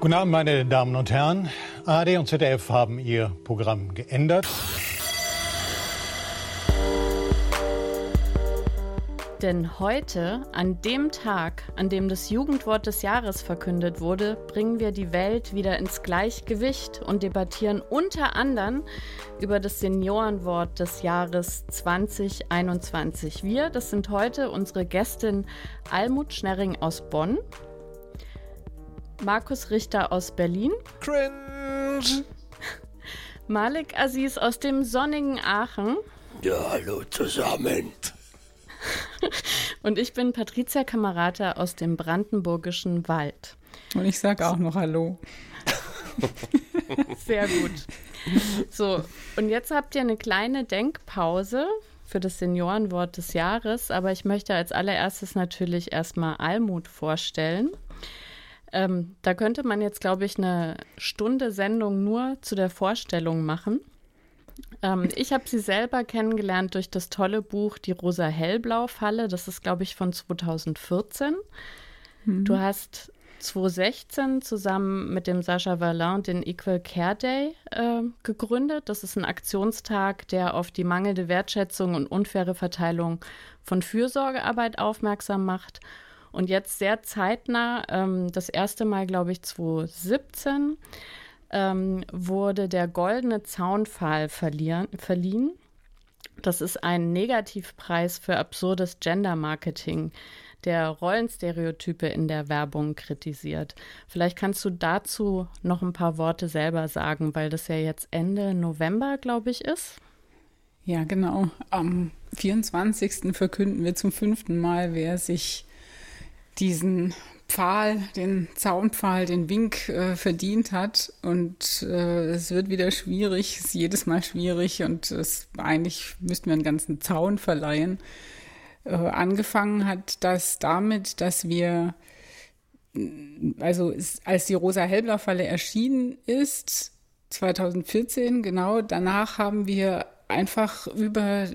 Guten Abend, meine Damen und Herren. ARD und ZDF haben ihr Programm geändert. Denn heute, an dem Tag, an dem das Jugendwort des Jahres verkündet wurde, bringen wir die Welt wieder ins Gleichgewicht und debattieren unter anderem über das Seniorenwort des Jahres 2021. Wir, das sind heute unsere Gästin Almut Schnerring aus Bonn, Markus Richter aus Berlin, Cringe! Malik Aziz aus dem sonnigen Aachen. Ja, hallo zusammen. Und ich bin Patricia Kamerata aus dem brandenburgischen Wald. Und ich sage auch noch Hallo. Sehr gut. So, und jetzt habt ihr eine kleine Denkpause für das Seniorenwort des Jahres, aber ich möchte als allererstes natürlich erstmal Almut vorstellen. Ähm, da könnte man jetzt, glaube ich, eine Stunde Sendung nur zu der Vorstellung machen. Ähm, ich habe sie selber kennengelernt durch das tolle Buch Die Rosa-Hellblau-Falle. Das ist, glaube ich, von 2014. Mhm. Du hast 2016 zusammen mit dem Sascha Verlin den Equal Care Day äh, gegründet. Das ist ein Aktionstag, der auf die mangelnde Wertschätzung und unfaire Verteilung von Fürsorgearbeit aufmerksam macht. Und jetzt sehr zeitnah, ähm, das erste Mal, glaube ich, 2017, ähm, wurde der Goldene Zaunpfahl verliehen. Das ist ein Negativpreis für absurdes Gender-Marketing, der Rollenstereotype in der Werbung kritisiert. Vielleicht kannst du dazu noch ein paar Worte selber sagen, weil das ja jetzt Ende November, glaube ich, ist. Ja, genau. Am 24. verkünden wir zum fünften Mal, wer sich diesen Pfahl, den Zaunpfahl, den Wink äh, verdient hat. Und äh, es wird wieder schwierig, es ist jedes Mal schwierig und es, eigentlich müssten wir einen ganzen Zaun verleihen. Äh, angefangen hat das damit, dass wir, also es, als die Rosa-Hellblau-Falle erschienen ist, 2014, genau, danach haben wir einfach über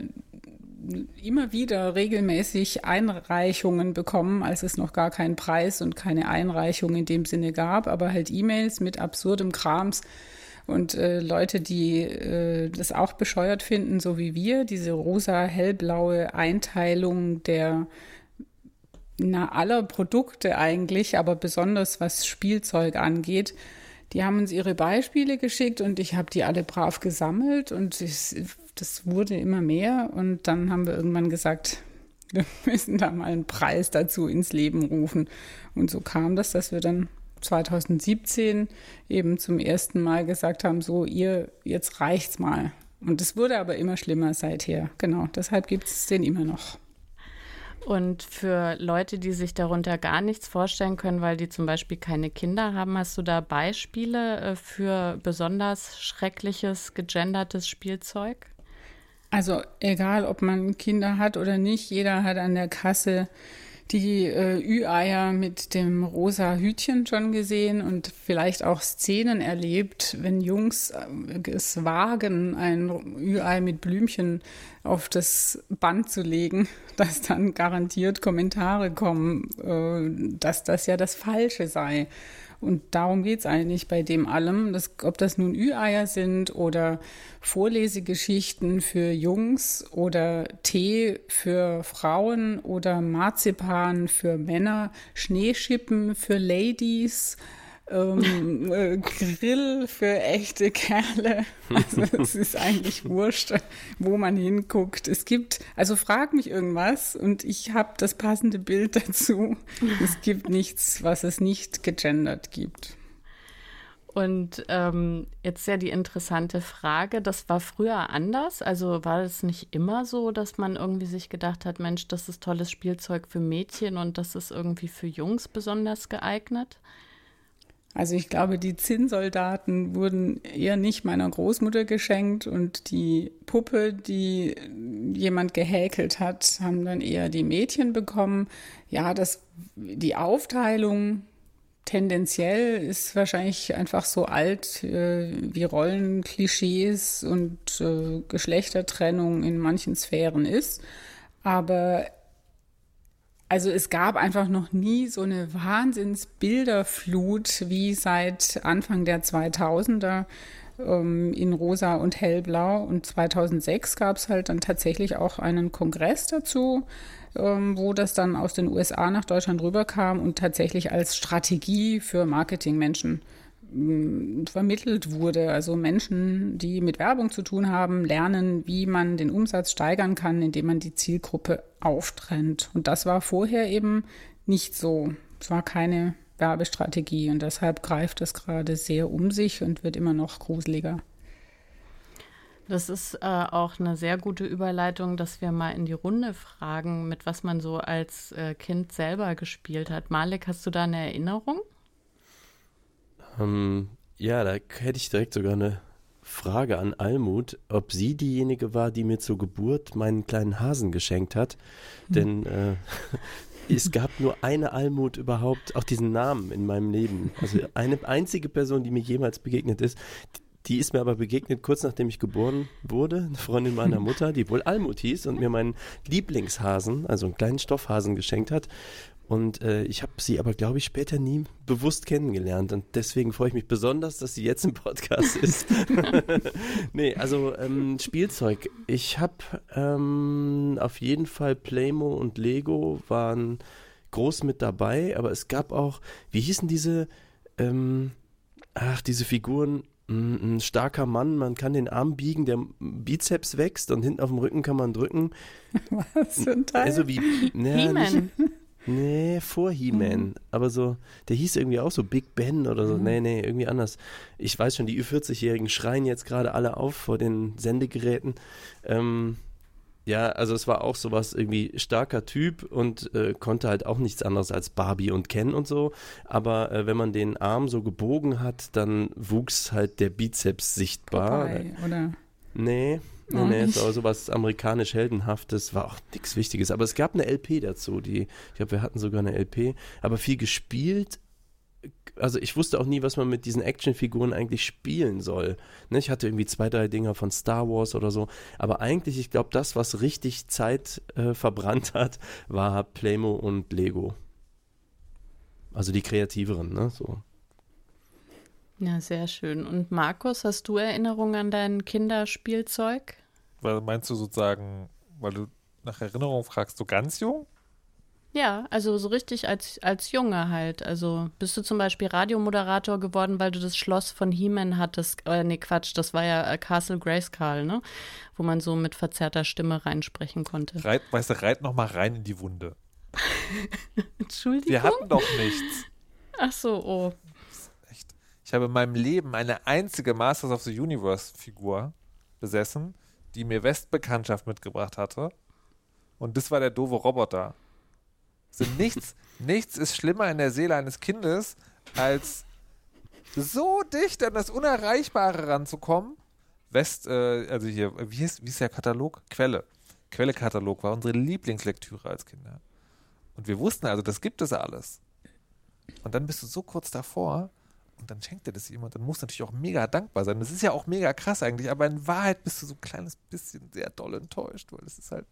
immer wieder regelmäßig Einreichungen bekommen, als es noch gar keinen Preis und keine Einreichung in dem Sinne gab, aber halt E-Mails mit absurdem Krams und äh, Leute, die äh, das auch bescheuert finden, so wie wir, diese rosa-hellblaue Einteilung der na, aller Produkte eigentlich, aber besonders was Spielzeug angeht. Die haben uns ihre Beispiele geschickt und ich habe die alle brav gesammelt und es das wurde immer mehr und dann haben wir irgendwann gesagt, wir müssen da mal einen Preis dazu ins Leben rufen. Und so kam das, dass wir dann 2017 eben zum ersten Mal gesagt haben, so ihr, jetzt reicht's mal. Und es wurde aber immer schlimmer seither. Genau, deshalb gibt es den immer noch. Und für Leute, die sich darunter gar nichts vorstellen können, weil die zum Beispiel keine Kinder haben, hast du da Beispiele äh, für besonders schreckliches, gegendertes Spielzeug? Also egal, ob man Kinder hat oder nicht, jeder hat an der Kasse die äh, Ü-Eier mit dem rosa Hütchen schon gesehen und vielleicht auch Szenen erlebt, wenn Jungs äh, es wagen, ein Ü-Ei mit Blümchen auf das Band zu legen, dass dann garantiert Kommentare kommen, äh, dass das ja das Falsche sei. Und darum geht es eigentlich bei dem allem, dass, ob das nun Ü-Eier sind oder Vorlesegeschichten für Jungs oder Tee für Frauen oder Marzipan für Männer, Schneeschippen für Ladies ähm, äh, Grill für echte Kerle. Also es ist eigentlich wurscht, wo man hinguckt. Es gibt, also frag mich irgendwas und ich habe das passende Bild dazu. Es gibt nichts, was es nicht gegendert gibt. Und ähm, jetzt ja die interessante Frage, das war früher anders? Also war es nicht immer so, dass man irgendwie sich gedacht hat, Mensch, das ist tolles Spielzeug für Mädchen und das ist irgendwie für Jungs besonders geeignet? Also ich glaube, die Zinnsoldaten wurden eher nicht meiner Großmutter geschenkt und die Puppe, die jemand gehäkelt hat, haben dann eher die Mädchen bekommen. Ja, das, die Aufteilung tendenziell ist wahrscheinlich einfach so alt äh, wie Rollenklischees und äh, Geschlechtertrennung in manchen Sphären ist. Aber Also es gab einfach noch nie so eine Wahnsinnsbilderflut wie seit Anfang der 2000er ähm, in rosa und hellblau. Und 2006 gab es halt dann tatsächlich auch einen Kongress dazu, ähm, wo das dann aus den USA nach Deutschland rüberkam und tatsächlich als Strategie für Marketingmenschen mm, vermittelt wurde. Also Menschen, die mit Werbung zu tun haben, lernen, wie man den Umsatz steigern kann, indem man die Zielgruppe auftrennt. Und das war vorher eben nicht so. Es war keine Werbestrategie und deshalb greift das gerade sehr um sich und wird immer noch gruseliger. Das ist äh, auch eine sehr gute Überleitung, dass wir mal in die Runde fragen, mit was man so als äh, Kind selber gespielt hat. Malik, hast du da eine Erinnerung? Ähm, ja, da hätte ich direkt sogar eine Frage an Almut, ob sie diejenige war, die mir zur Geburt meinen kleinen Hasen geschenkt hat. Hm. Denn äh, es gab nur eine Almut überhaupt, auch diesen Namen in meinem Leben. Also eine einzige Person, die mir jemals begegnet ist, die ist mir aber begegnet kurz nachdem ich geboren wurde, eine Freundin meiner Mutter, die wohl Almut hieß und mir meinen Lieblingshasen, also einen kleinen Stoffhasen geschenkt hat. Und äh, ich habe sie aber, glaube ich, später nie bewusst kennengelernt. Und deswegen freue ich mich besonders, dass sie jetzt im Podcast ist. nee, also ähm, Spielzeug. Ich habe ähm, auf jeden Fall Playmo und Lego waren groß mit dabei, aber es gab auch, wie hießen diese, ähm, ach, diese Figuren, ein starker Mann, man kann den Arm biegen, der Bizeps wächst und hinten auf dem Rücken kann man drücken. Was für ein Teil? Also wie, nicht, Nee, vor He-Man. Mhm. Aber so, der hieß irgendwie auch so Big Ben oder so. Mhm. Nee, nee, irgendwie anders. Ich weiß schon, die Ü40-Jährigen schreien jetzt gerade alle auf vor den Sendegeräten. Ähm, ja, also es war auch sowas irgendwie starker Typ und äh, konnte halt auch nichts anderes als Barbie und Ken und so. Aber äh, wenn man den Arm so gebogen hat, dann wuchs halt der Bizeps sichtbar. Popeye, oder? Nee, Nee, nee, es war sowas amerikanisch heldenhaftes, war auch nichts Wichtiges. Aber es gab eine LP dazu, die, ich glaube, wir hatten sogar eine LP, aber viel gespielt. Also ich wusste auch nie, was man mit diesen Actionfiguren eigentlich spielen soll. Ne, ich hatte irgendwie zwei, drei Dinger von Star Wars oder so. Aber eigentlich, ich glaube, das, was richtig Zeit äh, verbrannt hat, war Playmo und Lego. Also die kreativeren, ne? So. Ja, sehr schön. Und Markus, hast du Erinnerungen an dein Kinderspielzeug? Weil meinst du sozusagen, weil du nach Erinnerung fragst, so ganz jung? Ja, also so richtig als, als Junge halt. Also bist du zum Beispiel Radiomoderator geworden, weil du das Schloss von He-Man hattest. Äh, nee, Quatsch, das war ja äh, Castle Grayskull, ne? Wo man so mit verzerrter Stimme reinsprechen konnte. Reit, weißt du, reit noch mal rein in die Wunde. Entschuldigung? Wir hatten doch nichts. Ach so, oh. Ich habe in meinem Leben eine einzige Masters of the Universe Figur besessen, die mir Westbekanntschaft mitgebracht hatte. Und das war der doofe Roboter. Also nichts, nichts ist schlimmer in der Seele eines Kindes, als so dicht an das Unerreichbare ranzukommen. West, äh, also hier, wie ist, wie ist der Katalog? Quelle. Quelle-Katalog war unsere Lieblingslektüre als Kinder. Und wir wussten also, das gibt es alles. Und dann bist du so kurz davor, und dann schenkt er das jemand, dann muss natürlich auch mega dankbar sein. Das ist ja auch mega krass eigentlich, aber in Wahrheit bist du so ein kleines bisschen sehr doll enttäuscht, weil es ist halt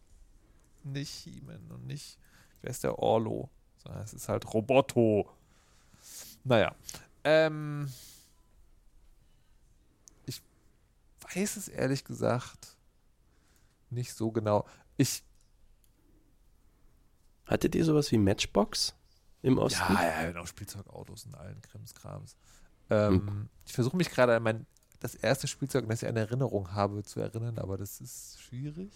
nicht He-Man und nicht, wer ist der Orlo, sondern es ist halt Roboto. Naja, ähm, ich weiß es ehrlich gesagt nicht so genau. Ich Hattet ihr sowas wie Matchbox? Im Osten? Ja, ja, genau, Spielzeugautos und allen Krimskrams. Ähm, hm. Ich versuche mich gerade an mein, das erste Spielzeug, das ich eine Erinnerung habe, zu erinnern, aber das ist schwierig,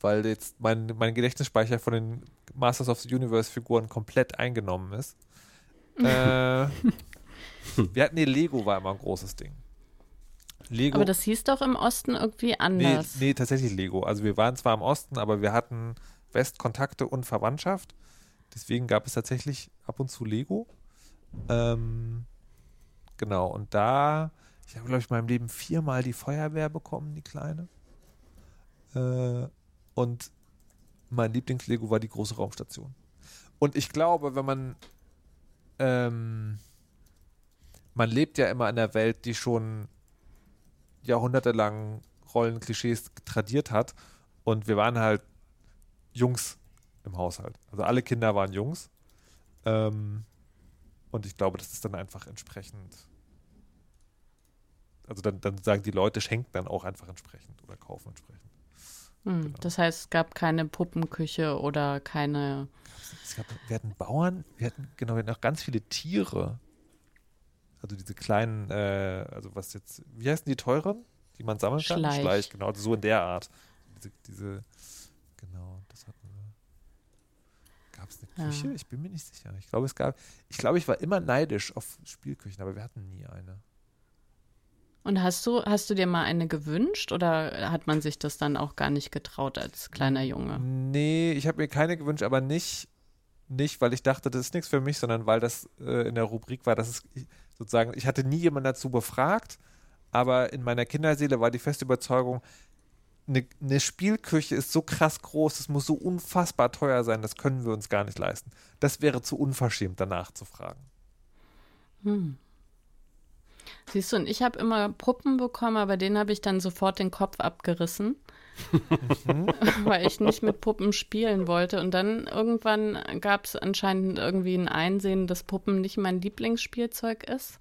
weil jetzt mein, mein Gedächtnisspeicher von den Masters of the Universe Figuren komplett eingenommen ist. äh, wir hatten die Lego war immer ein großes Ding. Lego. Aber das hieß doch im Osten irgendwie anders. Nee, nee, tatsächlich Lego. Also wir waren zwar im Osten, aber wir hatten Westkontakte und Verwandtschaft. Deswegen gab es tatsächlich ab und zu Lego. Ähm, genau, und da, ich habe, glaube ich, in meinem Leben viermal die Feuerwehr bekommen, die kleine. Äh, und mein Lieblings-Lego war die große Raumstation. Und ich glaube, wenn man ähm, man lebt ja immer in einer Welt, die schon jahrhundertelang Rollenklischees tradiert hat. Und wir waren halt Jungs im Haushalt. Also alle Kinder waren Jungs. Ähm, und ich glaube, das ist dann einfach entsprechend. Also dann, dann sagen die Leute, schenken dann auch einfach entsprechend oder kaufen entsprechend. Hm, Genau. Das heißt, es gab keine Puppenküche oder keine. Es gab, wir hatten Bauern, wir hatten, genau, wir hatten auch ganz viele Tiere. Also diese kleinen, äh, also was jetzt, wie heißen die teuren, die man sammeln kann? Schleich. Schleich, genau, also so in der Art. Diese, diese genau, das hatten wir. Gab es eine Ja. Küche? Ich bin mir nicht sicher. Ich glaube, es gab, ich glaube, ich war immer neidisch auf Spielküchen, aber wir hatten nie eine. Und hast du, hast du dir mal eine gewünscht oder hat man sich das dann auch gar nicht getraut als kleiner Junge? Nee, ich habe mir keine gewünscht, aber nicht, nicht, weil ich dachte, das ist nichts für mich, sondern weil das äh, in der Rubrik war, dass es sozusagen, ich hatte nie jemanden dazu befragt, aber in meiner Kinderseele war die feste Überzeugung, eine, eine Spielküche ist so krass groß, es muss so unfassbar teuer sein, das können wir uns gar nicht leisten. Das wäre zu unverschämt, danach zu fragen. Hm. Siehst du, und ich habe immer Puppen bekommen, aber denen habe ich dann sofort den Kopf abgerissen, weil ich nicht mit Puppen spielen wollte. Und dann irgendwann gab es anscheinend irgendwie ein Einsehen, dass Puppen nicht mein Lieblingsspielzeug ist.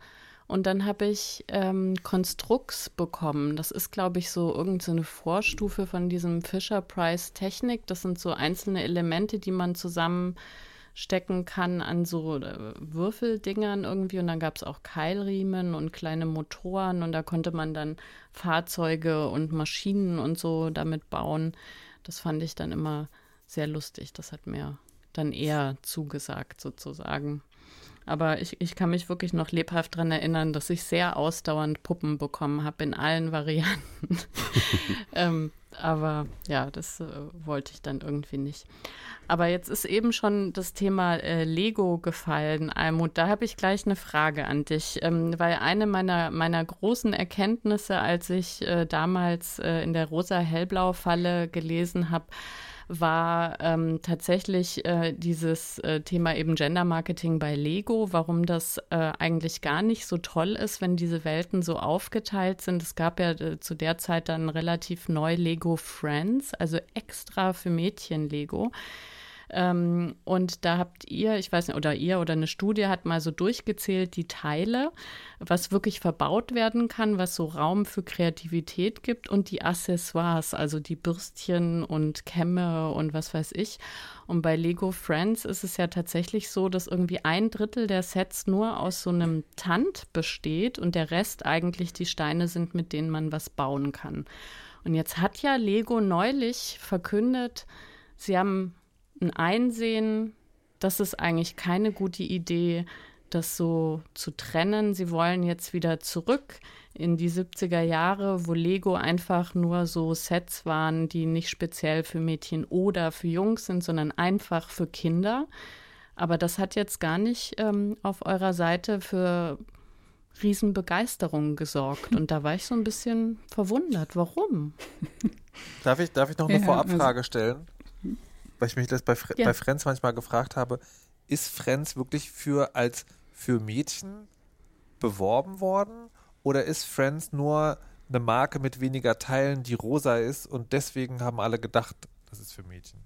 Und dann habe ich ähm, Konstrukts bekommen. Das ist, glaube ich, so irgendeine Vorstufe von diesem Fisher-Price-Technik. Das sind so einzelne Elemente, die man zusammenstecken kann an so äh, Würfeldingern irgendwie. Und dann gab es auch Keilriemen und kleine Motoren. Und da konnte man dann Fahrzeuge und Maschinen und so damit bauen. Das fand ich dann immer sehr lustig. Das hat mir dann eher zugesagt, sozusagen. Aber ich, ich kann mich wirklich noch lebhaft daran erinnern, dass ich sehr ausdauernd Puppen bekommen habe in allen Varianten. ähm, aber ja, das äh, wollte ich dann irgendwie nicht. Aber jetzt ist eben schon das Thema äh, Lego gefallen, Almut. Da habe ich gleich eine Frage an dich, ähm, weil eine meiner, meiner großen Erkenntnisse, als ich äh, damals äh, in der rosa-hellblau-Falle gelesen habe, war ähm, tatsächlich äh, dieses äh, Thema eben Gender Marketing bei Lego, warum das äh, eigentlich gar nicht so toll ist, wenn diese Welten so aufgeteilt sind. Es gab ja äh, zu der Zeit dann relativ neu Lego Friends, also extra für Mädchen Lego. Ähm, und da habt ihr, ich weiß nicht, oder ihr oder eine Studie hat mal so durchgezählt die Teile, was wirklich verbaut werden kann, was so Raum für Kreativität gibt und die Accessoires, also die Bürstchen und Kämme und was weiß ich. Und bei Lego Friends ist es ja tatsächlich so, dass irgendwie ein Drittel der Sets nur aus so einem Tand besteht und der Rest eigentlich die Steine sind, mit denen man was bauen kann. Und jetzt hat ja Lego neulich verkündet, sie haben ein Einsehen, das ist eigentlich keine gute Idee, das so zu trennen. Sie wollen jetzt wieder zurück in die 70er Jahre, wo Lego einfach nur so Sets waren, die nicht speziell für Mädchen oder für Jungs sind, sondern einfach für Kinder. Aber das hat jetzt gar nicht ähm, auf eurer Seite für Riesenbegeisterung gesorgt. Und da war ich so ein bisschen verwundert. Warum? Darf ich, darf ich noch eine Ja, Vorabfrage stellen? Weil ich mich das bei, Fre Ja. bei Friends manchmal gefragt habe, ist Friends wirklich für als für Mädchen beworben worden? Oder ist Friends nur eine Marke mit weniger Teilen, die rosa ist und deswegen haben alle gedacht, das ist für Mädchen?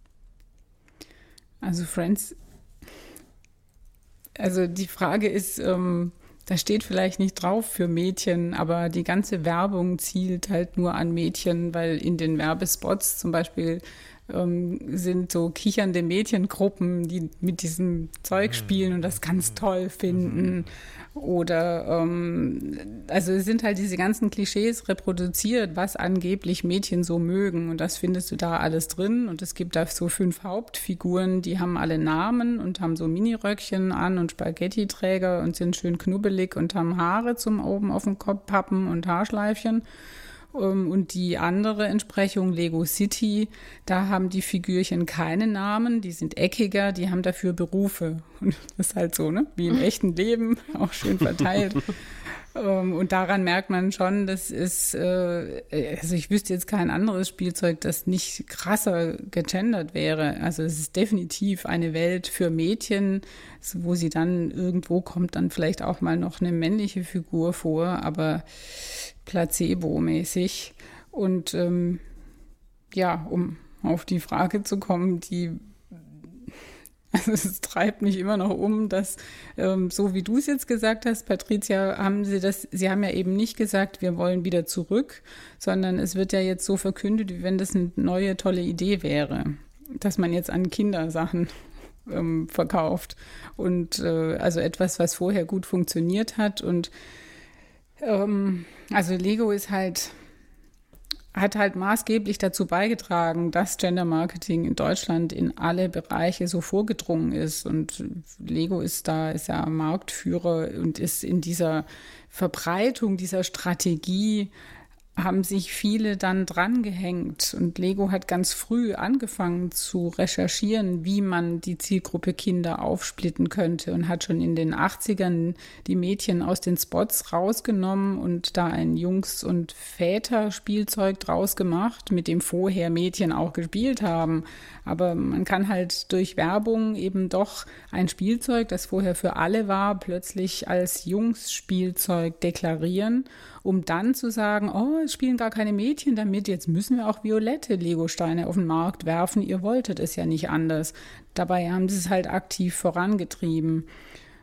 Also Friends, also die Frage ist, ähm, da steht vielleicht nicht drauf für Mädchen, aber die ganze Werbung zielt halt nur an Mädchen, weil in den Werbespots zum Beispiel ähm, sind so kichernde Mädchengruppen, die mit diesem Zeug spielen und das ganz toll finden. Oder ähm, also es sind halt diese ganzen Klischees reproduziert, was angeblich Mädchen so mögen. Und das findest du da alles drin. Und es gibt da so fünf Hauptfiguren, die haben alle Namen und haben so Miniröckchen an und Spaghetti-Träger und sind schön knubbelig und haben Haare zum oben auf dem Kopf pappen und Haarschleifchen. Ähm, Und die andere Entsprechung, Lego City, da haben die Figürchen keine Namen, die sind eckiger, die haben dafür Berufe. Und das ist halt so, ne? Wie im echten Leben, auch schön verteilt. Ähm, Und daran merkt man schon, das ist, äh, also ich wüsste jetzt kein anderes Spielzeug, das nicht krasser gegendert wäre. Also es ist definitiv eine Welt für Mädchen, wo sie dann irgendwo kommt dann vielleicht auch mal noch eine männliche Figur vor, aber placebo-mäßig. Und ähm, ja, um auf die Frage zu kommen, die Also es treibt mich immer noch um, dass, ähm, so wie du es jetzt gesagt hast, Patricia, haben sie das, sie haben ja eben nicht gesagt, wir wollen wieder zurück, sondern es wird ja jetzt so verkündet, wie wenn das eine neue, tolle Idee wäre, dass man jetzt an Kindersachen ähm, verkauft. Und äh, also etwas, was vorher gut funktioniert hat. Und ähm, also Lego ist halt hat halt maßgeblich dazu beigetragen, dass Gender Marketing in Deutschland in alle Bereiche so vorgedrungen ist. Und Lego ist da, ist ja Marktführer und ist in dieser Verbreitung dieser Strategie haben sich viele dann drangehängt und Lego hat ganz früh angefangen zu recherchieren, wie man die Zielgruppe Kinder aufsplitten könnte und hat schon in den 80ern die Mädchen aus den Spots rausgenommen und da ein Jungs- und Väter-Spielzeug draus gemacht, mit dem vorher Mädchen auch gespielt haben. Aber man kann halt durch Werbung eben doch ein Spielzeug, das vorher für alle war, plötzlich als Jungs-Spielzeug deklarieren um dann zu sagen, oh, es spielen gar keine Mädchen damit, jetzt müssen wir auch violette Legosteine auf den Markt werfen, ihr wolltet es ja nicht anders. Dabei haben sie es halt aktiv vorangetrieben.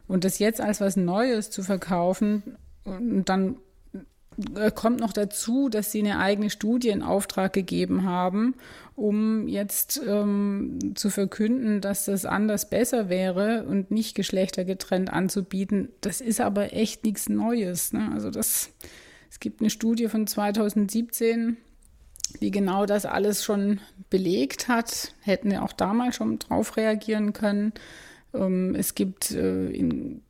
Und das jetzt als was Neues zu verkaufen und dann äh, kommt noch dazu, dass sie eine eigene Studie in Auftrag gegeben haben, um jetzt ähm, zu verkünden, dass das anders besser wäre und nicht geschlechtergetrennt anzubieten. Das ist aber echt nichts Neues. Ne? Also das es gibt eine Studie von 2017, die genau das alles schon belegt hat. Hätten wir auch damals schon drauf reagieren können. Ähm, es gibt äh, in,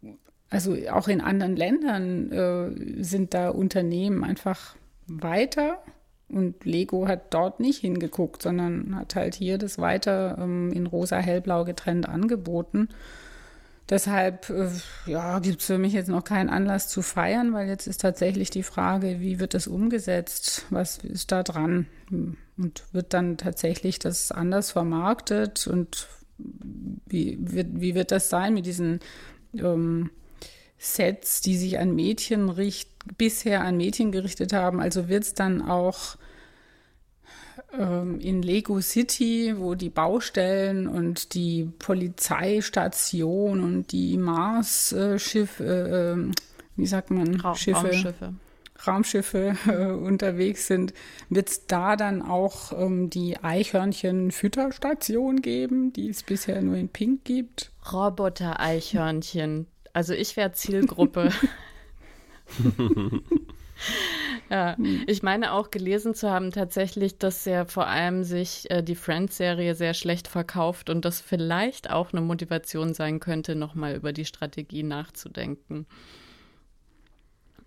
also auch in anderen Ländern äh, sind da Unternehmen einfach weiter und Lego hat dort nicht hingeguckt, sondern hat halt hier das weiter ähm, in rosa, hellblau getrennt angeboten. Deshalb äh, ja, gibt es für mich jetzt noch keinen Anlass zu feiern, weil jetzt ist tatsächlich die Frage, wie wird das umgesetzt? Was ist da dran? Und wird dann tatsächlich das anders vermarktet? Und wie wird, wie wird das sein mit diesen ähm, Sets, die sich an Mädchen richt, bisher an Mädchen gerichtet haben? Also wird es dann auch in Lego City, wo die Baustellen und die Polizeistation und die Mars-Schiffe, äh, ähm, wie sagt man, Ra Schiffe, Raumschiffe, Raumschiffe äh, unterwegs sind, wird es da dann auch ähm, die Eichhörnchen-Fütterstation geben, die es bisher nur in Pink gibt? Roboter-Eichhörnchen. Also ich wäre Zielgruppe. Ja, ich meine auch gelesen zu haben tatsächlich, dass ja vor allem sich äh, die Friends-Serie sehr schlecht verkauft und das vielleicht auch eine Motivation sein könnte, nochmal über die Strategie nachzudenken.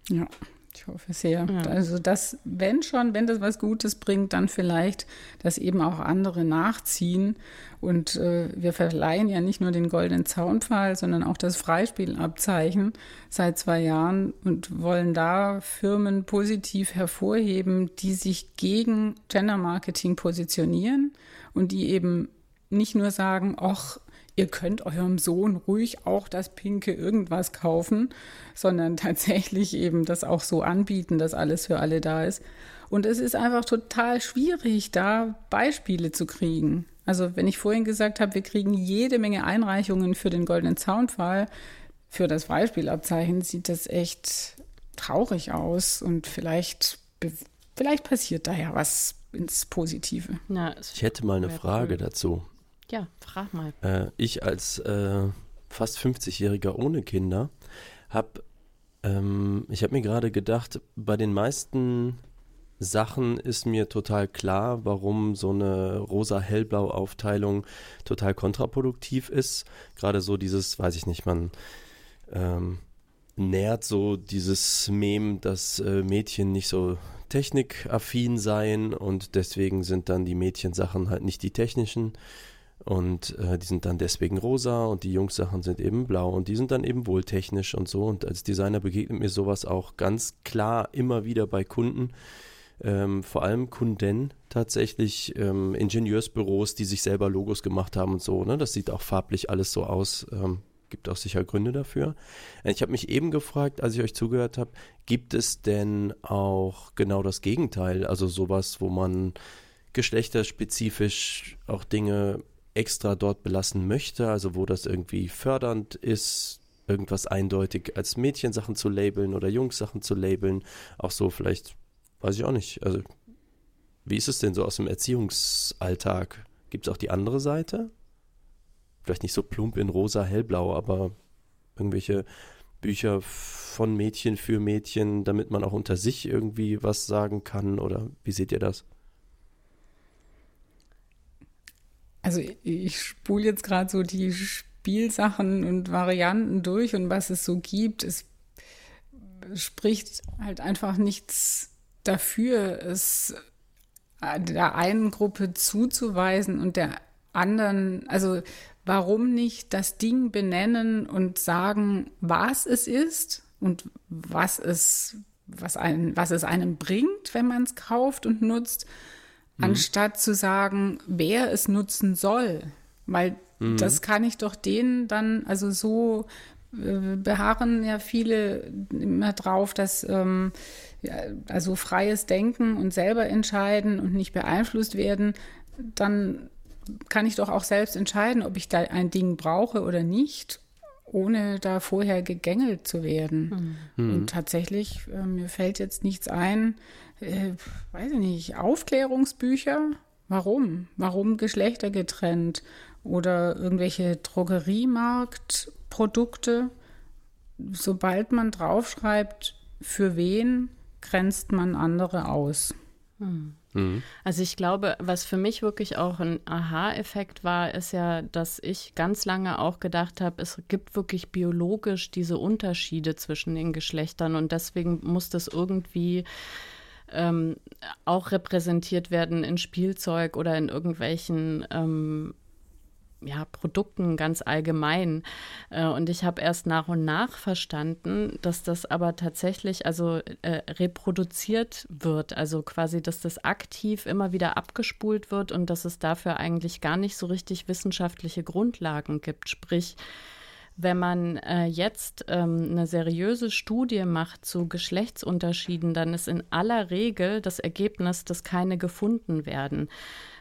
Ja. Ich hoffe sehr. Ja. Also das, wenn schon, wenn das was Gutes bringt, dann vielleicht, dass eben auch andere nachziehen. Und äh, wir verleihen ja nicht nur den goldenen Zaunpfahl, sondern auch das Freispielabzeichen seit zwei Jahren und wollen da Firmen positiv hervorheben, die sich gegen Gender Marketing positionieren und die eben nicht nur sagen, ach, ihr könnt eurem Sohn ruhig auch das pinke irgendwas kaufen, sondern tatsächlich eben das auch so anbieten, dass alles für alle da ist. Und es ist einfach total schwierig, da Beispiele zu kriegen. Also wenn ich vorhin gesagt habe, wir kriegen jede Menge Einreichungen für den goldenen Zaunpfahl, für das Beispielabzeichen sieht das echt traurig aus und vielleicht, vielleicht passiert da ja was ins Positive. Na, ich hätte mal eine Frage cool. dazu. Ja, frag mal. Äh, ich als äh, fast 50-Jähriger ohne Kinder habe ähm, ich habe mir gerade gedacht, bei den meisten Sachen ist mir total klar, warum so eine rosa-hellblau-Aufteilung total kontraproduktiv ist. Gerade so dieses, weiß ich nicht, man ähm, nährt so dieses Mem, dass äh, Mädchen nicht so technikaffin seien und deswegen sind dann die Mädchensachen halt nicht die technischen. Und äh, die sind dann deswegen rosa und die Jungs-Sachen sind eben blau und die sind dann eben wohl technisch und so. Und als Designer begegnet mir sowas auch ganz klar immer wieder bei Kunden. Ähm, vor allem Kunden tatsächlich ähm, Ingenieursbüros, die sich selber Logos gemacht haben und so. Ne? Das sieht auch farblich alles so aus. Ähm, gibt auch sicher Gründe dafür. Ich habe mich eben gefragt, als ich euch zugehört habe, gibt es denn auch genau das Gegenteil? Also sowas, wo man geschlechterspezifisch auch Dinge extra dort belassen möchte, also wo das irgendwie fördernd ist, irgendwas eindeutig als Mädchensachen zu labeln oder Jungs-Sachen zu labeln. Auch so vielleicht, weiß ich auch nicht. Also, wie ist es denn so aus dem Erziehungsalltag? Gibt es auch die andere Seite? Vielleicht nicht so plump in rosa, hellblau, aber irgendwelche Bücher von Mädchen für Mädchen, damit man auch unter sich irgendwie was sagen kann? Oder wie seht ihr das? Also ich spule jetzt gerade so die Spielsachen und Varianten durch und was es so gibt. Es spricht halt einfach nichts dafür, es der einen Gruppe zuzuweisen und der anderen, also warum nicht das Ding benennen und sagen, was es ist und was es, was, ein, was es einem bringt, wenn man es kauft und nutzt, mhm. anstatt zu sagen, wer es nutzen soll. Weil mhm. das kann ich doch denen dann, also so äh, beharren ja viele immer drauf, dass ähm, ja, also freies Denken und selber entscheiden und nicht beeinflusst werden, dann kann ich doch auch selbst entscheiden, ob ich da ein Ding brauche oder nicht, ohne da vorher gegängelt zu werden. Mhm. Und tatsächlich, äh, mir fällt jetzt nichts ein, äh, weiß ich nicht, Aufklärungsbücher. Warum? Warum Geschlechter getrennt? Oder irgendwelche Drogeriemarktprodukte? Sobald man draufschreibt, für wen, grenzt man andere aus. Mhm. Mhm. Also ich glaube, was für mich wirklich auch ein Aha-Effekt war, ist ja, dass ich ganz lange auch gedacht habe, es gibt wirklich biologisch diese Unterschiede zwischen den Geschlechtern und deswegen muss das irgendwie ähm, auch repräsentiert werden in Spielzeug oder in irgendwelchen ähm, ja, Produkten ganz allgemein. Äh, und ich habe erst nach und nach verstanden, dass das aber tatsächlich also äh, reproduziert wird, also quasi, dass das aktiv immer wieder abgespult wird und dass es dafür eigentlich gar nicht so richtig wissenschaftliche Grundlagen gibt. Sprich, wenn man äh, jetzt ähm, eine seriöse Studie macht zu Geschlechtsunterschieden, dann ist in aller Regel das Ergebnis, dass keine gefunden werden.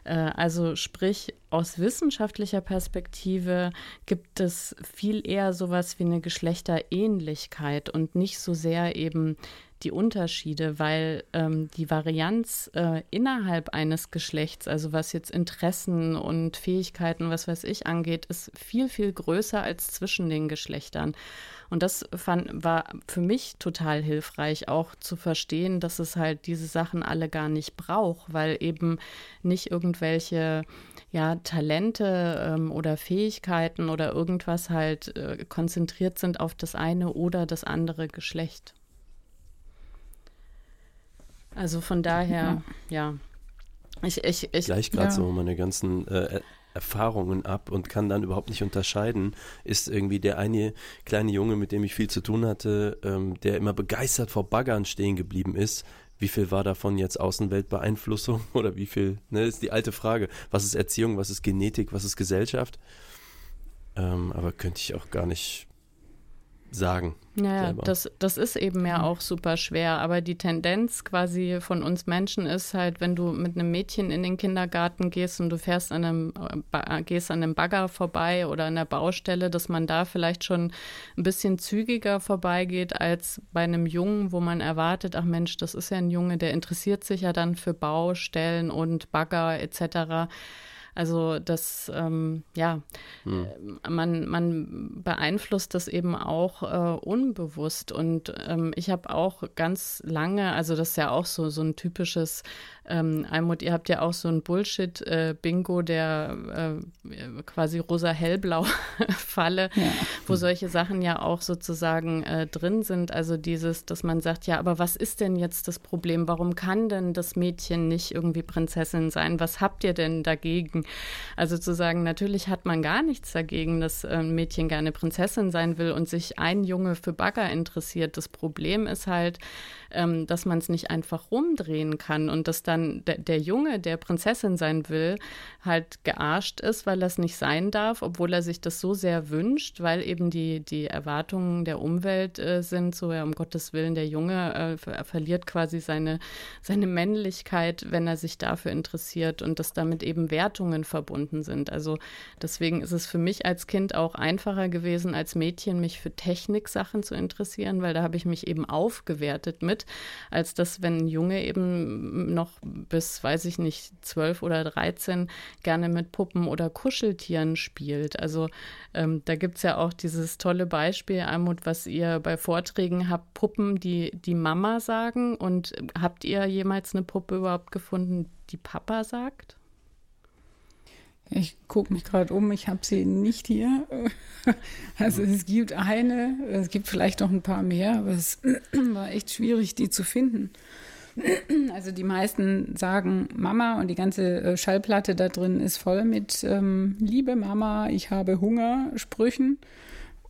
Äh, also sprich, aus wissenschaftlicher Perspektive gibt es viel eher sowas wie eine Geschlechterähnlichkeit und nicht so sehr eben die Unterschiede, weil ähm, die Varianz äh, innerhalb eines Geschlechts, also was jetzt Interessen und Fähigkeiten, was weiß ich, angeht, ist viel, viel größer als zwischen den Geschlechtern. Und das fand, war für mich total hilfreich, auch zu verstehen, dass es halt diese Sachen alle gar nicht braucht, weil eben nicht irgendwelche ja, Talente ähm, oder Fähigkeiten oder irgendwas halt äh, konzentriert sind auf das eine oder das andere Geschlecht. Also von daher, ja. ja. Ich, ich, ich, Gleich gerade ja. so meine ganzen äh, Erfahrungen ab und kann dann überhaupt nicht unterscheiden, ist irgendwie der eine kleine Junge, mit dem ich viel zu tun hatte, ähm, der immer begeistert vor Baggern stehen geblieben ist. Wie viel war davon jetzt Außenweltbeeinflussung oder wie viel, ne, ist die alte Frage. Was ist Erziehung, was ist Genetik, was ist Gesellschaft? Ähm, aber könnte ich auch gar nicht sagen. Naja, das, das ist eben ja auch super schwer. Aber die Tendenz quasi von uns Menschen ist halt, wenn du mit einem Mädchen in den Kindergarten gehst und du fährst an einem, gehst an einem Bagger vorbei oder an der Baustelle, dass man da vielleicht schon ein bisschen zügiger vorbeigeht als bei einem Jungen, wo man erwartet, ach Mensch, das ist ja ein Junge, der interessiert sich ja dann für Baustellen und Bagger etc. Also das, ähm, ja, hm. Äh, man, man beeinflusst das eben auch äh, unbewusst. Und ähm, ich habe auch ganz lange, also das ist ja auch so, so ein typisches ähm, Almut, ihr habt ja auch so ein Bullshit-Bingo äh, der äh, quasi rosa-hellblau-Falle, ja. wo solche Sachen ja auch sozusagen äh, drin sind. Also dieses, dass man sagt, ja, aber was ist denn jetzt das Problem? Warum kann denn das Mädchen nicht irgendwie Prinzessin sein? Was habt ihr denn dagegen? Also zu sagen, natürlich hat man gar nichts dagegen, dass ein Mädchen gerne Prinzessin sein will und sich ein Junge für Bagger interessiert. Das Problem ist halt, ähm, dass man es nicht einfach rumdrehen kann und dass dann der, Junge, der Prinzessin sein will, halt gearscht ist, weil er es nicht sein darf, obwohl er sich das so sehr wünscht, weil eben die, die Erwartungen der Umwelt äh, sind, so ja, um Gottes Willen, der Junge äh, ver verliert quasi seine, seine Männlichkeit, wenn er sich dafür interessiert und dass damit eben Wertungen verbunden sind. Also deswegen ist es für mich als Kind auch einfacher gewesen, als Mädchen mich für Techniksachen zu interessieren, weil da habe ich mich eben aufgewertet mit, als dass, wenn ein Junge eben noch bis, weiß ich nicht, zwölf oder dreizehn gerne mit Puppen oder Kuscheltieren spielt. Also ähm, da gibt es ja auch dieses tolle Beispiel, Almut, was ihr bei Vorträgen habt, Puppen, die die Mama sagen. Und habt ihr jemals eine Puppe überhaupt gefunden, die Papa sagt? Ich gucke mich gerade um, ich habe sie nicht hier. Also es gibt eine, es gibt vielleicht noch ein paar mehr, aber es war echt schwierig, die zu finden. Also die meisten sagen Mama und die ganze äh, Schallplatte da drin ist voll mit ähm, Liebe Mama, ich habe Hunger Sprüchen.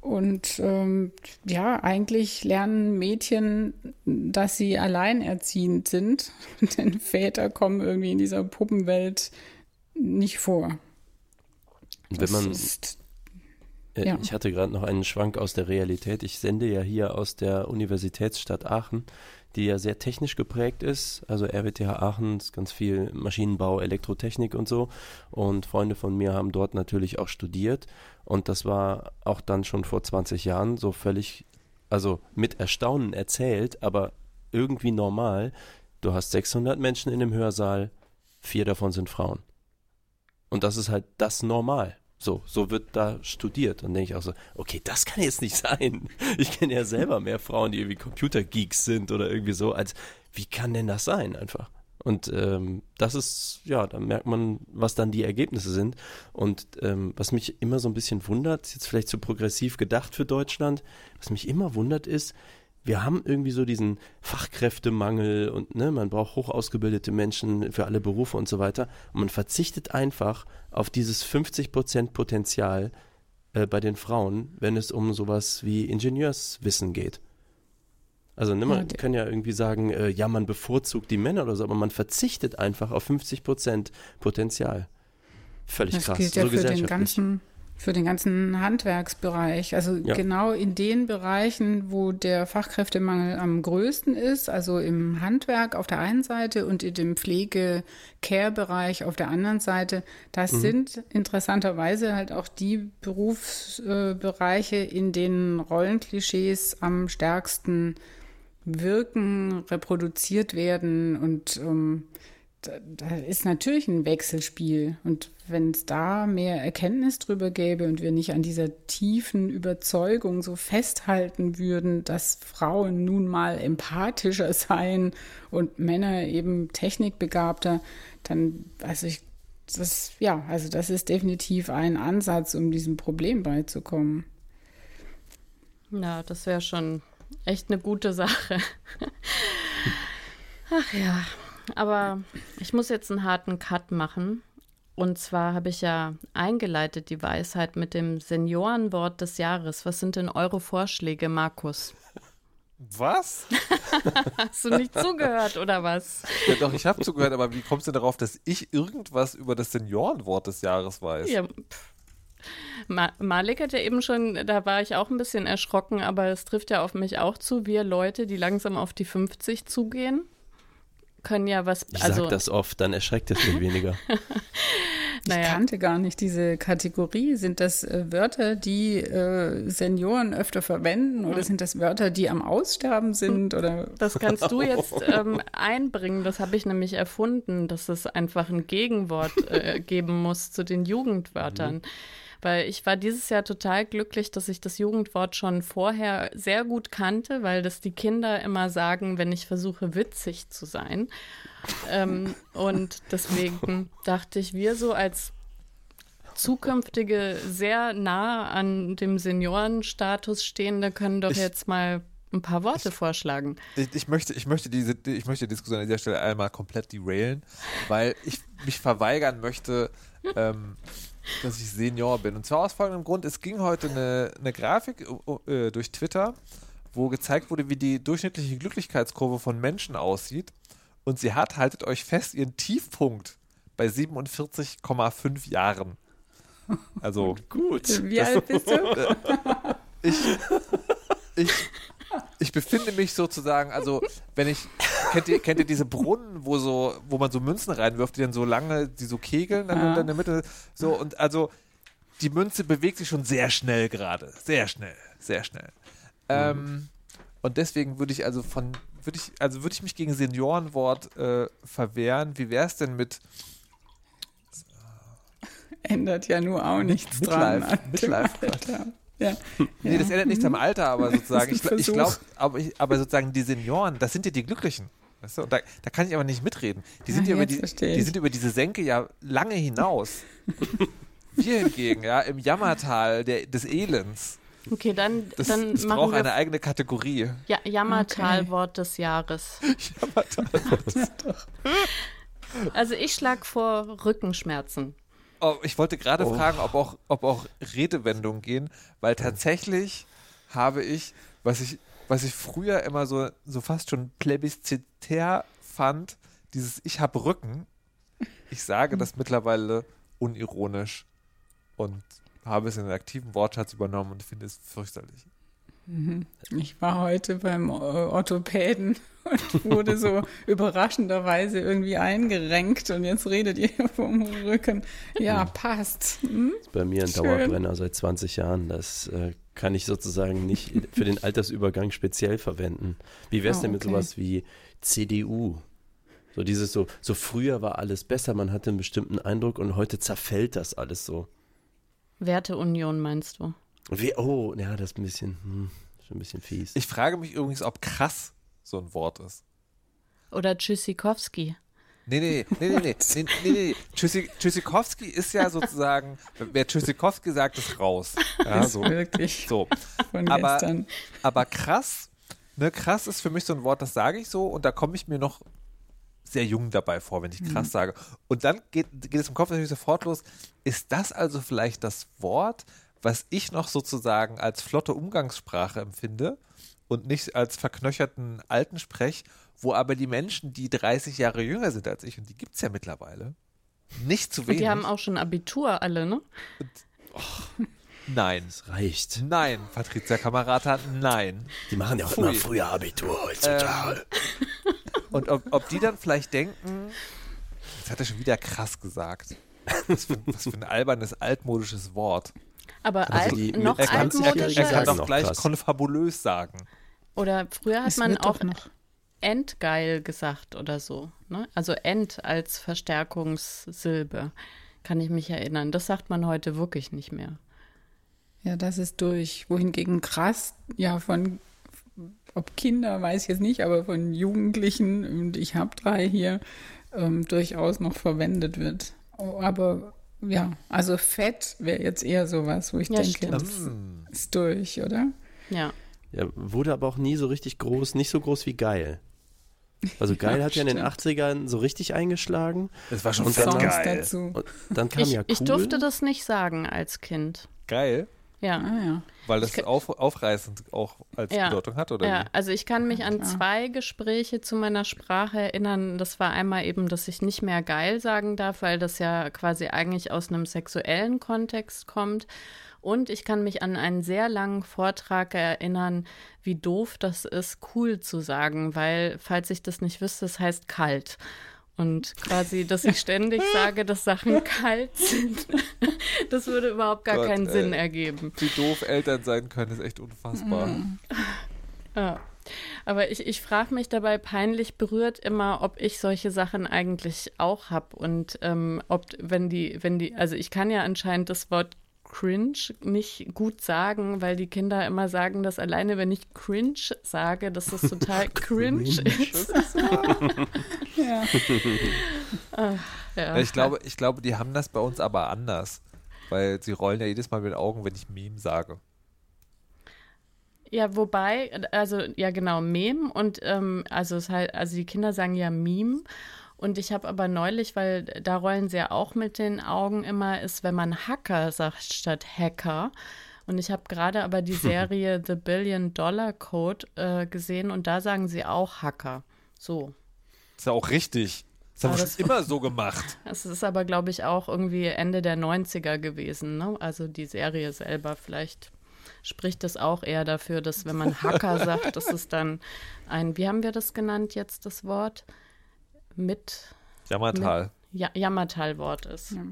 Und ähm, ja, eigentlich lernen Mädchen, dass sie alleinerziehend sind, denn Väter kommen irgendwie in dieser Puppenwelt nicht vor. Wenn man, ist, äh, ja. Ich hatte gerade noch einen Schwank aus der Realität. Ich sende ja hier aus der Universitätsstadt Aachen die ja sehr technisch geprägt ist. Also RWTH Aachen ist ganz viel Maschinenbau, Elektrotechnik und so. Und Freunde von mir haben dort natürlich auch studiert. Und das war auch dann schon vor 20 Jahren so völlig, also mit Erstaunen erzählt, aber irgendwie normal. Du hast 600 Menschen in dem Hörsaal, vier davon sind Frauen. Und das ist halt das Normal. So, so wird da studiert. Und denke ich auch so, okay, das kann jetzt nicht sein. Ich kenne ja selber mehr Frauen, die irgendwie Computergeeks sind oder irgendwie so, als wie kann denn das sein einfach? Und ähm, das ist, ja, da merkt man, was dann die Ergebnisse sind. Und ähm, was mich immer so ein bisschen wundert, jetzt vielleicht zu progressiv gedacht für Deutschland, was mich immer wundert ist, wir haben irgendwie so diesen Fachkräftemangel und ne, man braucht hoch ausgebildete Menschen für alle Berufe und so weiter. Und man verzichtet einfach auf dieses 50% Potenzial äh, bei den Frauen, wenn es um sowas wie Ingenieurswissen geht. Also ne, man ja, kann ja irgendwie sagen, äh, ja, man bevorzugt die Männer oder so, aber man verzichtet einfach auf 50% Potenzial. Völlig das krass. Gilt ja so für den ganzen für den ganzen Handwerksbereich. Also ja. genau in den Bereichen, wo der Fachkräftemangel am größten ist, also im Handwerk auf der einen Seite und in dem Pflege-Care-Bereich auf der anderen Seite, das mhm. sind interessanterweise halt auch die Berufsbereiche, in denen Rollenklischees am stärksten wirken, reproduziert werden und ähm, da ist natürlich ein Wechselspiel. Und wenn es da mehr Erkenntnis drüber gäbe und wir nicht an dieser tiefen Überzeugung so festhalten würden, dass Frauen nun mal empathischer seien und Männer eben technikbegabter, dann, also ich, das, ja, also das ist definitiv ein Ansatz, um diesem Problem beizukommen. Ja, das wäre schon echt eine gute Sache. Ach ja. Aber ich muss jetzt einen harten Cut machen. Und zwar habe ich ja eingeleitet die Weisheit mit dem Seniorenwort des Jahres. Was sind denn eure Vorschläge, Markus? Was? Hast du nicht zugehört oder was? Ja, doch, ich habe zugehört, aber wie kommst du darauf, dass ich irgendwas über das Seniorenwort des Jahres weiß? Ja, Ma Malik hat ja eben schon, da war ich auch ein bisschen erschrocken, aber es trifft ja auf mich auch zu. Wir Leute, die langsam auf die 50 zugehen können ja was. Ich also, sag das oft, dann erschreckt es mich weniger. naja. Ich kannte gar nicht diese Kategorie. Sind das äh, Wörter, die äh, Senioren öfter verwenden oder sind das Wörter, die am Aussterben sind? Oder? Das kannst du jetzt ähm, einbringen. Das habe ich nämlich erfunden, dass es einfach ein Gegenwort äh, geben muss zu den Jugendwörtern. Mhm. Weil ich war dieses Jahr total glücklich, dass ich das Jugendwort schon vorher sehr gut kannte, weil das die Kinder immer sagen, wenn ich versuche, witzig zu sein. ähm, und deswegen dachte ich, wir so als zukünftige sehr nah an dem Seniorenstatus stehende können doch ich, jetzt mal ein paar Worte ich, vorschlagen. Ich, ich, möchte, ich, möchte diese, ich möchte die Diskussion an dieser Stelle einmal komplett derailen, weil ich mich verweigern möchte, ähm, dass ich Senior bin. Und zwar aus folgendem Grund: Es ging heute eine, eine Grafik äh, durch Twitter, wo gezeigt wurde, wie die durchschnittliche Glücklichkeitskurve von Menschen aussieht. Und sie hat, haltet euch fest, ihren Tiefpunkt bei 47,5 Jahren. Also gut. Wie alt bist du? ich, ich, ich befinde mich sozusagen, also wenn ich kennt, ihr, kennt ihr diese Brunnen, wo so, wo man so Münzen reinwirft, die dann so lange, die so kegeln dann Ja. in der Mitte. So, und also die Münze bewegt sich schon sehr schnell gerade. Sehr schnell. Sehr schnell. Ähm, und deswegen würde ich also von, würde ich, also würde ich mich gegen Seniorenwort äh, verwehren. Wie wäre es denn mit Ändert ja nur auch nichts Midlife, dran. Midlife Alter. Ja. Nee, das ändert nichts am Alter, aber sozusagen, ich, ich glaube, aber, aber sozusagen die Senioren, das sind ja die Glücklichen. Weißt du? Da, da kann ich aber nicht mitreden. Die sind, ja über die, die sind über diese Senke ja lange hinaus. Wir hingegen, ja, im Jammertal der, des Elends. Okay, dann, Das, dann das machen braucht wir eine eigene Kategorie. ja, Jammertalwort des Jahres. Also ich schlage vor Rückenschmerzen. Oh, ich wollte gerade fragen, ob auch, ob auch Redewendungen gehen, weil tatsächlich habe ich, was ich, was ich früher immer so, so fast schon plebiszitär fand, dieses Ich habe Rücken. Ich sage das mittlerweile unironisch und habe es in den aktiven Wortschatz übernommen und finde es fürchterlich. Ich war heute beim äh, Orthopäden und wurde so überraschenderweise irgendwie eingerenkt und jetzt redet ihr vom Rücken. Ja, passt. Hm? ist bei mir ein Schön. Dauerbrenner seit 20 Jahren. Das äh, kann ich sozusagen nicht für den Altersübergang speziell verwenden. Wie wäre es Ah, denn mit okay. sowas wie CDU? So dieses so, so früher war alles besser, man hatte einen bestimmten Eindruck und heute zerfällt das alles so. Werteunion meinst du? Wie, oh, ja, das ist ein bisschen, hm, schon ein bisschen fies. Ich frage mich übrigens, ob krass so ein Wort ist. Oder Tschüssikowski. Nee, nee, nee, nee, nee, nee, nee, nee. Tschüssi- Tschüssikowski ist ja sozusagen, wer Tschüssikowski sagt, ist raus. Ja, Ist so. wirklich so. von Aber- gestern. Aber krass, ne, krass ist für mich so ein Wort, das sage ich so und da komme ich mir noch sehr jung dabei vor, wenn ich krass sage. Und dann geht, geht es im Kopf natürlich sofort los. Ist das also vielleicht das Wort, was ich noch sozusagen als flotte Umgangssprache empfinde und nicht als verknöcherten alten Sprech, wo aber die Menschen, die 30 Jahre jünger sind als ich, und die gibt es ja mittlerweile, nicht zu Und wenig. die haben auch schon Abitur alle, ne? nein. Das reicht. Nein, Patricia Kamerata, nein. Die machen ja auch Pfui. immer früher Abitur heutzutage. Und ob, ob die dann vielleicht denken, jetzt hat er schon wieder krass gesagt. Was für, was für ein albernes, altmodisches Wort. Aber Also alt, die noch Er kann, er, 20 er altmodischer kann noch gleich krass. konfabulös sagen. Oder früher hat Es man auch. Endgeil gesagt oder so. Ne? Also End als Verstärkungssilbe. Kann ich mich erinnern. Das sagt man heute wirklich nicht mehr. Ja, das ist durch. Wohingegen krass, ja, von, ob Kinder, weiß ich jetzt nicht, aber von Jugendlichen, und ich habe drei hier, ähm, durchaus noch verwendet wird. Aber ja, also fett wäre jetzt eher sowas, wo ich Ja, denke, stimmt. das ist durch, oder? Ja. Ja, wurde aber auch nie so richtig groß, nicht so groß wie geil. Also geil hat ja in den stimmt. 80ern so richtig eingeschlagen. Das war schon Und Songs geil. dazu. Und dann kam Ich, ja cool. ich durfte das nicht sagen als Kind. Geil, Ja. Ah ja. weil das auf, aufreißend auch als Ja. Bedeutung hat, oder Ja, wie? also ich kann mich an zwei Gespräche zu meiner Sprache erinnern. Das war einmal eben, dass ich nicht mehr geil sagen darf, weil das ja quasi eigentlich aus einem sexuellen Kontext kommt. Und ich kann mich an einen sehr langen Vortrag erinnern, wie doof das ist, cool zu sagen, weil, falls ich das nicht wüsste, das heißt kalt. Und quasi, dass ich ständig sage, dass Sachen kalt sind, das würde überhaupt gar Gott, keinen ey. Sinn ergeben. Wie doof Eltern sein können, ist echt unfassbar. Ja. Aber ich, ich frage mich dabei peinlich berührt immer, ob ich solche Sachen eigentlich auch habe und ähm, ob, wenn die, wenn die, also ich kann ja anscheinend das Wort cringe nicht gut sagen, weil die Kinder immer sagen, dass alleine wenn ich cringe sage, dass das total cringe ist. Ja. Ja. Ja, ich, glaube, ich glaube, die haben das bei uns aber anders. Weil sie rollen ja jedes Mal mit den Augen, wenn ich Meme sage. Ja, wobei, also ja genau, Meme und ähm, also es halt, also die Kinder sagen ja Meme und ich habe aber neulich, weil da rollen sie ja auch mit den Augen immer, ist, wenn man Hacker sagt statt Hacker. Und ich habe gerade aber die Serie The Billion Dollar Code äh, gesehen und da sagen sie auch Hacker. So. Ist ja auch richtig. Das haben wir das- schon immer so gemacht. Es ist aber, glaube ich, auch irgendwie Ende der 90er gewesen, ne? Also die Serie selber vielleicht. spricht das auch eher dafür, dass wenn man Hacker sagt, dass es dann ein, wie haben wir das genannt jetzt, das Wort? Mit. Jammertal. Mit, ja, Jammertal-Wort ist. Ja.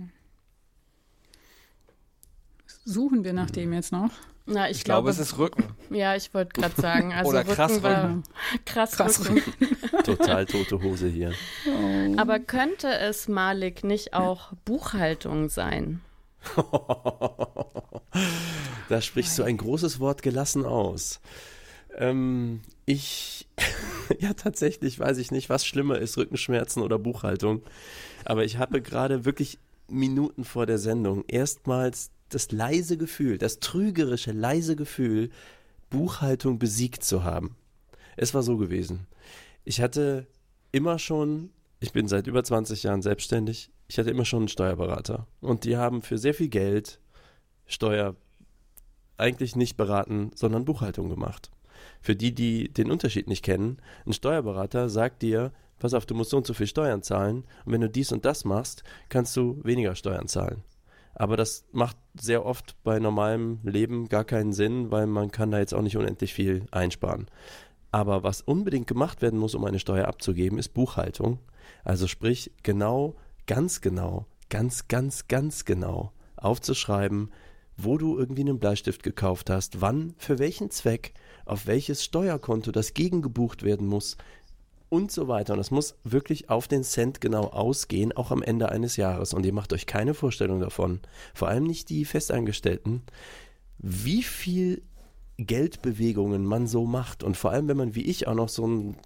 Suchen wir nach dem jetzt noch? Na, ich, Ich glaube, glaube, es ist Rücken. Ja, ich wollte gerade sagen, also Oder Rücken krass war Rücken. krass, Krass Rücken. Total tote Hose hier. Aber könnte es Malik nicht auch Buchhaltung sein? da sprichst du ein großes Wort gelassen aus. Ähm, ich, ja tatsächlich weiß ich nicht, was schlimmer ist, Rückenschmerzen oder Buchhaltung. Aber ich habe gerade wirklich Minuten vor der Sendung erstmals das leise Gefühl, das trügerische leise Gefühl, Buchhaltung besiegt zu haben. Es war so gewesen. Ich hatte immer schon, ich bin seit über 20 Jahren selbstständig, ich hatte immer schon einen Steuerberater. Und die haben für sehr viel Geld Steuer eigentlich nicht beraten, sondern Buchhaltung gemacht. Für die, die den Unterschied nicht kennen, ein Steuerberater sagt dir, pass auf, du musst so und so viel Steuern zahlen und wenn du dies und das machst, kannst du weniger Steuern zahlen. Aber das macht sehr oft bei normalem Leben gar keinen Sinn, weil man kann da jetzt auch nicht unendlich viel einsparen. Aber was unbedingt gemacht werden muss, um eine Steuer abzugeben, ist Buchhaltung. Also sprich, genau, ganz genau, ganz, ganz, ganz genau aufzuschreiben, wo du irgendwie einen Bleistift gekauft hast, wann, für welchen Zweck, auf welches Steuerkonto das gegengebucht werden muss und so weiter. Und das muss wirklich auf den Cent genau ausgehen, auch am Ende eines Jahres. Und ihr macht euch keine Vorstellung davon, vor allem nicht die Festangestellten, wie viel Geldbewegungen man so macht. Und vor allem, wenn man wie ich auch noch so ein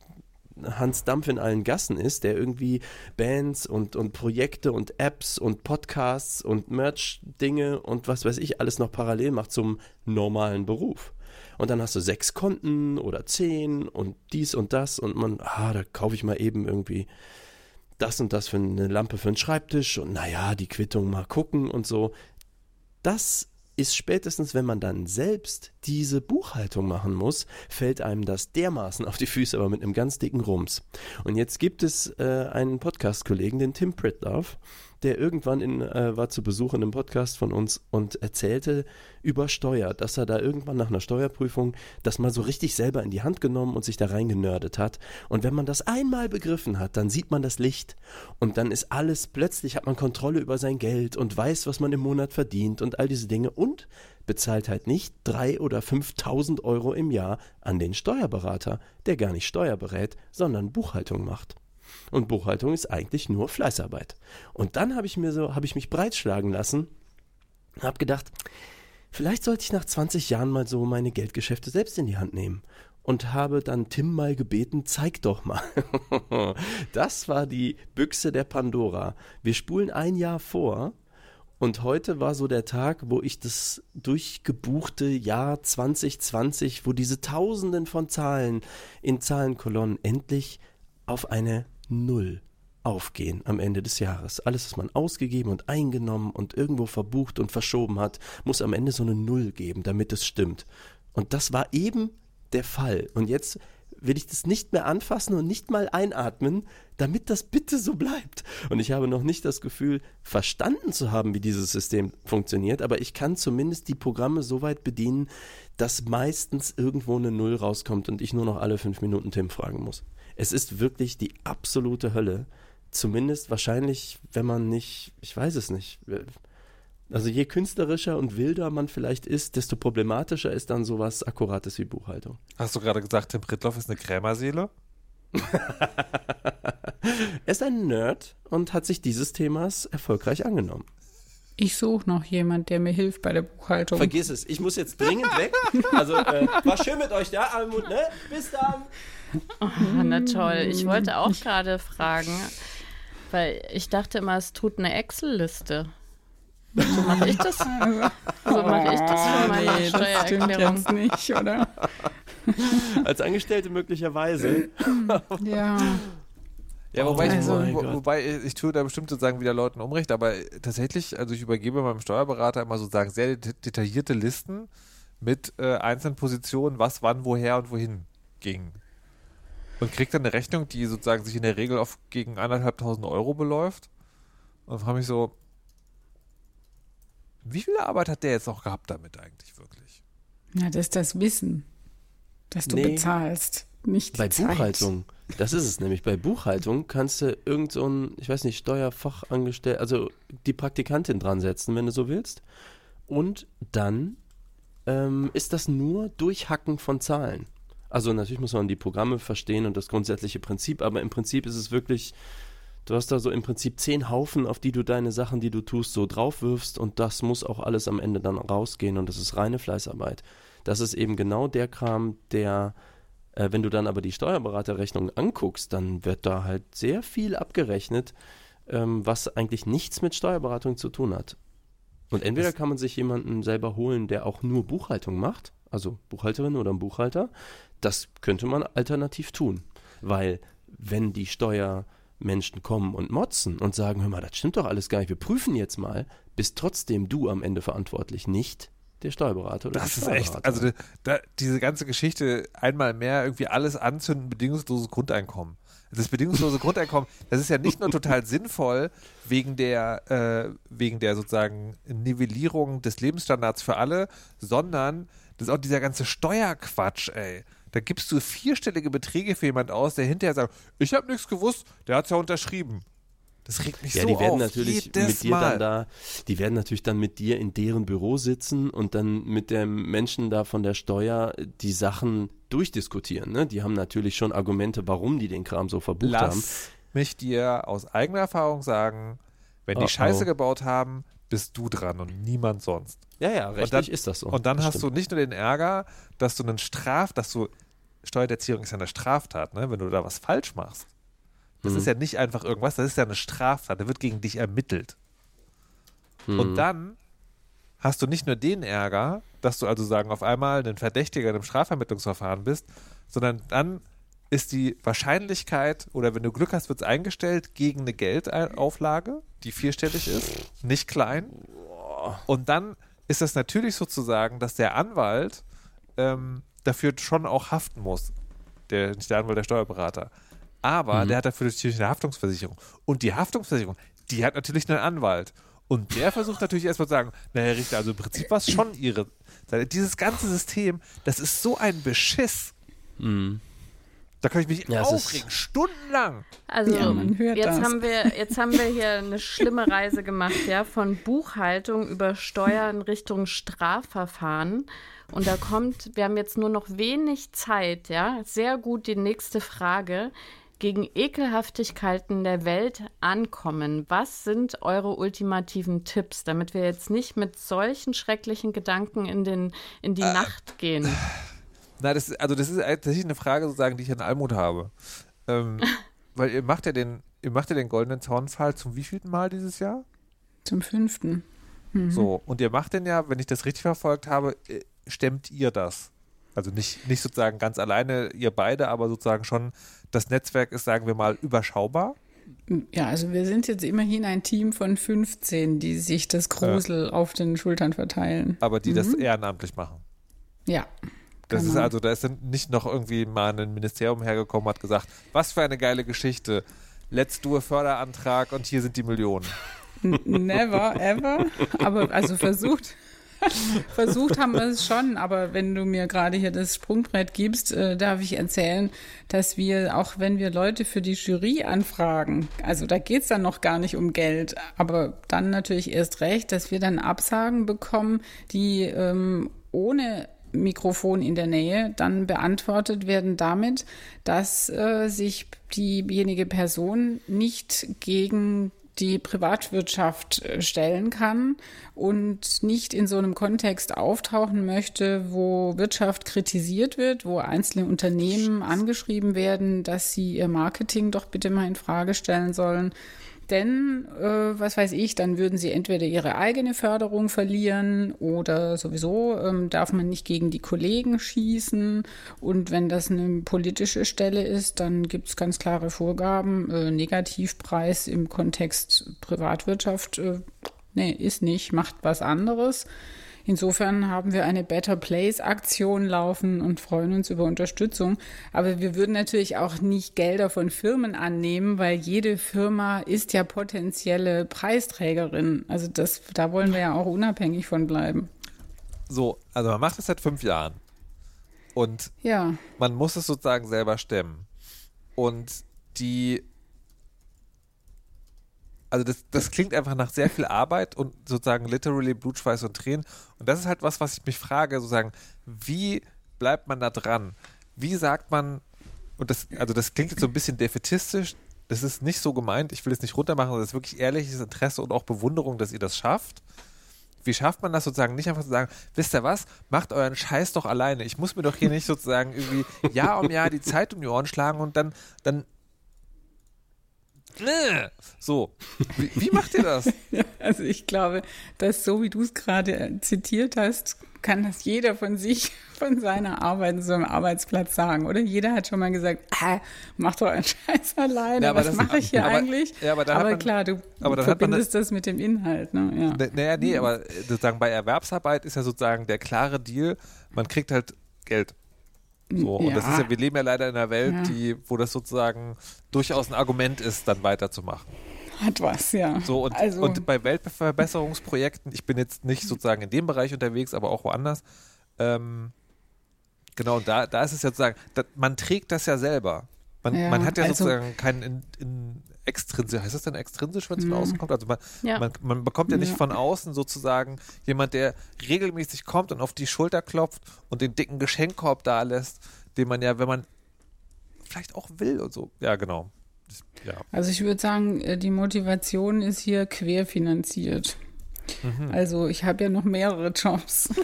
Hans Dampf in allen Gassen ist, der irgendwie Bands und, und Projekte und Apps und Podcasts und Merch-Dinge und was weiß ich alles noch parallel macht zum normalen Beruf. Und dann hast du sechs Konten oder zehn und dies und das und man, ah, da kaufe ich mal eben irgendwie das und das für eine Lampe für einen Schreibtisch und naja, die Quittung mal gucken und so. Das ist spätestens, wenn man dann selbst diese Buchhaltung machen muss, fällt einem das dermaßen auf die Füße, aber mit einem ganz dicken Rums. Und jetzt gibt es äh, einen Podcast-Kollegen, den Tim Pritloff, der irgendwann in, äh, war zu Besuch in einem Podcast von uns und erzählte über Steuer, dass er da irgendwann nach einer Steuerprüfung das mal so richtig selber in die Hand genommen und sich da reingenördet hat. Und wenn man das einmal begriffen hat, dann sieht man das Licht und dann ist alles, plötzlich hat man Kontrolle über sein Geld und weiß, was man im Monat verdient und all diese Dinge und bezahlt halt nicht drei oder 5.000 Euro im Jahr an den Steuerberater, der gar nicht Steuer berät, sondern Buchhaltung macht. Und Buchhaltung ist eigentlich nur Fleißarbeit. Und dann habe ich mir so, habe ich mich breitschlagen lassen, habe gedacht, vielleicht sollte ich nach 20 Jahren mal so meine Geldgeschäfte selbst in die Hand nehmen. Und habe dann Tim mal gebeten, zeig doch mal. das war die Büchse der Pandora. Wir spulen ein Jahr vor und heute war so der Tag, wo ich das durchgebuchte Jahr 2020, wo diese Tausenden von Zahlen in Zahlenkolonnen endlich auf eine Null aufgehen am Ende des Jahres. Alles, was man ausgegeben und eingenommen und irgendwo verbucht und verschoben hat, muss am Ende so eine Null geben, damit es stimmt. Und das war eben der Fall. Und jetzt will ich das nicht mehr anfassen und nicht mal einatmen, damit das bitte so bleibt. Und ich habe noch nicht das Gefühl, verstanden zu haben, wie dieses System funktioniert, aber ich kann zumindest die Programme so weit bedienen, dass meistens irgendwo eine Null rauskommt und ich nur noch alle fünf Minuten Tim fragen muss. Es ist wirklich die absolute Hölle. Zumindest wahrscheinlich, wenn man nicht, ich weiß es nicht. Also je künstlerischer und wilder man vielleicht ist, desto problematischer ist dann sowas Akkurates wie Buchhaltung. Hast du gerade gesagt, Tim Pritloff ist eine Krämerseele? er ist ein Nerd und hat sich dieses Themas erfolgreich angenommen. Ich suche noch jemand, der mir hilft bei der Buchhaltung. Vergiss es, ich muss jetzt dringend weg. Also, äh, war schön mit euch da, Almut, ne? Bis dann. Oh, na toll. Ich wollte auch gerade fragen, weil ich dachte immer, es tut eine Excel-Liste. So mache ich das. So mache ich das für meine nee, das Steuererklärung. jetzt nicht, oder? Als Angestellte möglicherweise. Ja. Ja, wobei, Also- ich, wo, wobei ich tue da bestimmt sozusagen wieder Leuten Unrecht, aber tatsächlich, also ich übergebe meinem Steuerberater immer sozusagen sehr det- detaillierte Listen mit äh, einzelnen Positionen, was, wann, woher und wohin ging. Und kriegt dann eine Rechnung, die sozusagen sich in der Regel auf gegen anderthalbtausend Euro beläuft. Und frage mich so, wie viel Arbeit hat der jetzt noch gehabt damit eigentlich wirklich? Ja, das ist das Wissen, das du Nee. bezahlst, nicht die Bei Zeit. Buchhaltung, das ist es nämlich. Bei Buchhaltung kannst du irgend so ein, ich weiß nicht, Steuerfachangestellte, also die Praktikantin dran setzen, wenn du so willst. Und dann ähm, ist das nur Durchhacken von Zahlen. Also natürlich muss man die Programme verstehen und das grundsätzliche Prinzip, aber im Prinzip ist es wirklich, du hast da so im Prinzip zehn Haufen, auf die du deine Sachen, die du tust, so draufwirfst und das muss auch alles am Ende dann rausgehen und das ist reine Fleißarbeit. Das ist eben genau der Kram, der äh, wenn du dann aber die Steuerberaterrechnung anguckst, dann wird da halt sehr viel abgerechnet, ähm, was eigentlich nichts mit Steuerberatung zu tun hat. Und entweder kann man sich jemanden selber holen, der auch nur Buchhaltung macht, also Buchhalterin oder ein Buchhalter, das könnte man alternativ tun. Weil wenn die Steuermenschen kommen und motzen und sagen, hör mal, das stimmt doch alles gar nicht, wir prüfen jetzt mal, bist trotzdem du am Ende verantwortlich, nicht der Steuerberater oder Das ist echt, also da, diese ganze Geschichte einmal mehr irgendwie alles anzünden, bedingungsloses Grundeinkommen. Das bedingungslose Grundeinkommen, das ist ja nicht nur total sinnvoll wegen der, äh, wegen der sozusagen Nivellierung des Lebensstandards für alle, sondern das ist auch dieser ganze Steuerquatsch, ey. Da gibst du vierstellige Beträge für jemand aus, der hinterher sagt, ich habe nichts gewusst, der hat's ja unterschrieben. Das regt mich Ja, so die werden auf. natürlich mit dir Mal. dann da, die werden natürlich dann mit dir in deren Büro sitzen und dann mit dem Menschen da von der Steuer die Sachen durchdiskutieren. Ne? Die haben natürlich schon Argumente, warum die den Kram so verbucht haben. Lass mich dir aus eigener Erfahrung sagen, wenn die Oh, Scheiße oh. gebaut haben, bist du dran und niemand sonst. Ja, ja, rechtlich dann, ist das so. Und dann Das hast stimmt. du nicht nur den Ärger, dass du einen Straf, dass du Steuererziehung ist ja eine Straftat, ne? Wenn du da was falsch machst. Das Mhm. ist ja nicht einfach irgendwas, das ist ja eine Straftat, da wird gegen dich ermittelt. Mhm. Und dann hast du nicht nur den Ärger, dass du also sagen, auf einmal ein Verdächtiger in einem Strafvermittlungsverfahren bist, sondern dann ist die Wahrscheinlichkeit, oder wenn du Glück hast, wird es eingestellt gegen eine Geldauflage, die vierstellig ist, nicht klein. Und dann ist es natürlich sozusagen, dass der Anwalt ähm, dafür schon auch haften muss. Der, nicht der Anwalt, der Steuerberater. Aber Mhm. der hat dafür natürlich eine Haftungsversicherung. Und die Haftungsversicherung, die hat natürlich einen Anwalt. Und der versucht natürlich erstmal zu sagen, naja, Richter, also im Prinzip war es schon ihre. Dieses ganze System, das ist so ein Beschiss. Mhm. Da kann ich mich Ja, aufregen, stundenlang. Also Ja, man hört jetzt das. haben wir jetzt haben wir hier eine schlimme Reise gemacht, ja, von Buchhaltung über Steuern Richtung Strafverfahren und da kommt, wir haben jetzt nur noch wenig Zeit, ja, sehr gut die nächste Frage. Gegen Ekelhaftigkeiten der Welt ankommen. Was sind eure ultimativen Tipps, damit wir jetzt nicht mit solchen schrecklichen Gedanken in, den, in die Nacht gehen? Na, das ist, also das ist tatsächlich eine Frage sozusagen, die ich an Almut habe. Ähm, weil ihr macht ja den, ihr macht ja den goldenen Zaunpfahl zum wievielten Mal dieses Jahr? Zum fünften. So, und ihr macht den ja, wenn ich das richtig verfolgt habe, äh, stemmt ihr das. Also nicht, nicht sozusagen ganz alleine, ihr beide, aber sozusagen schon, das Netzwerk ist, sagen wir mal, überschaubar. Ja, also wir sind jetzt immerhin ein Team von 15, die sich das Grusel auf den Schultern verteilen. aber die das ehrenamtlich machen. Ja. Das ist Genau. also, da ist nicht noch irgendwie mal ein Ministerium hergekommen, hat gesagt, was für eine geile Geschichte. Let's do a Förderantrag und hier sind die Millionen. Never, ever. Aber also versucht. Versucht haben wir es schon, aber wenn du mir gerade hier das Sprungbrett gibst, äh, darf ich erzählen, dass wir, auch wenn wir Leute für die Jury anfragen, also da geht's dann noch gar nicht um Geld, aber dann natürlich erst recht, dass wir dann Absagen bekommen, die ähm, ohne Mikrofon in der Nähe dann beantwortet werden damit, dass äh, sich diejenige Person nicht gegen die Privatwirtschaft äh, stellen kann und nicht in so einem Kontext auftauchen möchte, wo Wirtschaft kritisiert wird, wo einzelne Unternehmen angeschrieben werden, dass sie ihr Marketing doch bitte mal in Frage stellen sollen. Denn, äh, was weiß ich, dann würden sie entweder ihre eigene Förderung verlieren oder sowieso ähm, darf man nicht gegen die Kollegen schießen. Und wenn das eine politische Stelle ist, dann gibt es ganz klare Vorgaben. Äh, Negativpreis im Kontext Privatwirtschaft, äh, nee, ist nicht, macht was anderes. Insofern haben wir eine Better Place Aktion laufen und freuen uns über Unterstützung. Aber wir würden natürlich auch nicht Gelder von Firmen annehmen, weil jede Firma ist ja potenzielle Preisträgerin. Also das, da wollen wir ja auch unabhängig von bleiben. so, also man macht das seit fünf Jahren. Und Ja, man muss es sozusagen selber stemmen. Und die, also das, das klingt einfach nach sehr viel Arbeit und sozusagen literally Blut, Schweiß und Tränen. Und das ist halt was, was ich mich frage, sozusagen, wie bleibt man da dran? Wie sagt man, und das, also das klingt jetzt so ein bisschen defetistisch, das ist nicht so gemeint, ich will es nicht runtermachen, das ist wirklich ehrliches Interesse und auch Bewunderung, dass ihr das schafft. Wie schafft man das sozusagen nicht einfach zu sagen, wisst ihr was, macht euren Scheiß doch alleine. Ich muss mir doch hier nicht sozusagen irgendwie Jahr um Jahr die Zeit um die Ohren schlagen und dann, dann so. Wie, wie macht ihr das? also ich glaube, dass so wie du es gerade äh, zitiert hast, kann das jeder von sich, von seiner Arbeit, so einem Arbeitsplatz sagen, oder? Jeder hat schon mal gesagt, ah, mach doch einen Scheiß alleine, Ja, aber was das- mache ich hier aber- eigentlich? ja, aber hat man- klar, du aber dann hat man verbindest das mit dem Inhalt, ne? Ja. Naja, nee, aber äh, sozusagen bei Erwerbsarbeit ist ja sozusagen der klare Deal, man kriegt halt Geld. So, und das Ja. ist ja, wir leben ja leider in einer Welt, Ja. die, wo das sozusagen durchaus ein Argument ist, dann weiterzumachen. Hat was, ja. So, und, also, und bei Weltverbesserungsprojekten, ich bin jetzt nicht sozusagen in dem Bereich unterwegs, aber auch woanders, ähm, genau, und da, da ist es ja sozusagen, da, man trägt das ja selber. Man, Ja, man hat ja also- sozusagen keinen in, in extrinsisch, heißt das denn extrinsisch, wenn es von Mhm. außen kommt? Also man, Ja. man, man bekommt ja nicht Ja. von außen sozusagen jemand, der regelmäßig kommt und auf die Schulter klopft und den dicken Geschenkkorb da lässt, den man ja, wenn man vielleicht auch will und so. Ja, genau. Ja. also ich würde sagen, äh, die Motivation ist hier querfinanziert. Mhm. Also ich habe ja noch mehrere Jobs.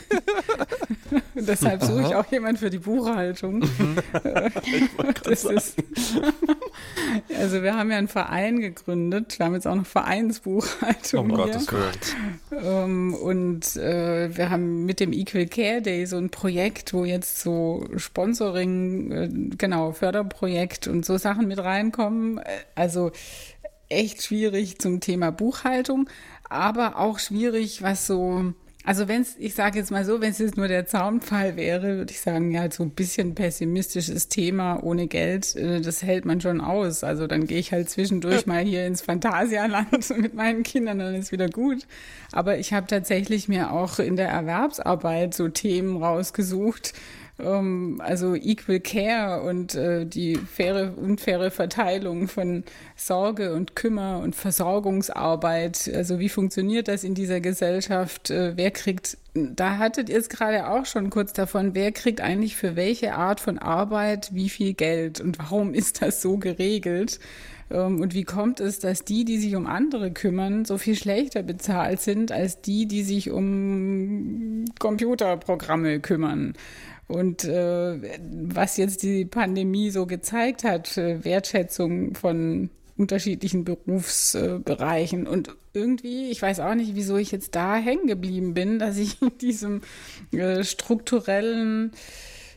Deshalb suche ich auch jemand für die Buchhaltung. Mhm. das ist also wir haben ja einen Verein gegründet. Wir haben jetzt auch noch Vereinsbuchhaltung Um hier. Gottes Willen. Ähm, und äh, wir haben mit dem Equal Care Day so ein Projekt, wo jetzt so Sponsoring, äh, genau, Förderprojekt und so Sachen mit reinkommen. Äh, Also echt schwierig zum Thema Buchhaltung, aber auch schwierig, was so, also wenn es, ich sage jetzt mal so, wenn es jetzt nur der Zaunpfahl wäre, würde ich sagen, ja, so ein bisschen pessimistisches Thema ohne Geld, äh, das hält man schon aus. Also dann gehe ich halt zwischendurch mal hier ins Phantasialand mit meinen Kindern, dann ist wieder gut. Aber ich habe tatsächlich mir auch in der Erwerbsarbeit so Themen rausgesucht, ähm, also Equal Care und äh, die faire, unfaire Verteilung von Sorge und Kümmer und Versorgungsarbeit. Also wie funktioniert das in dieser Gesellschaft? Äh, wer kriegt, da hattet ihr es gerade auch schon kurz davon, wer kriegt eigentlich für welche Art von Arbeit wie viel Geld und warum ist das so geregelt? Ähm, Und wie kommt es, dass die, die sich um andere kümmern, so viel schlechter bezahlt sind als die, die sich um Computerprogramme kümmern? Und äh, was jetzt die Pandemie so gezeigt hat, äh, Wertschätzung von unterschiedlichen Berufsbereichen. Und irgendwie, ich weiß auch nicht, wieso ich jetzt da hängen geblieben bin, dass ich in diesem äh, strukturellen,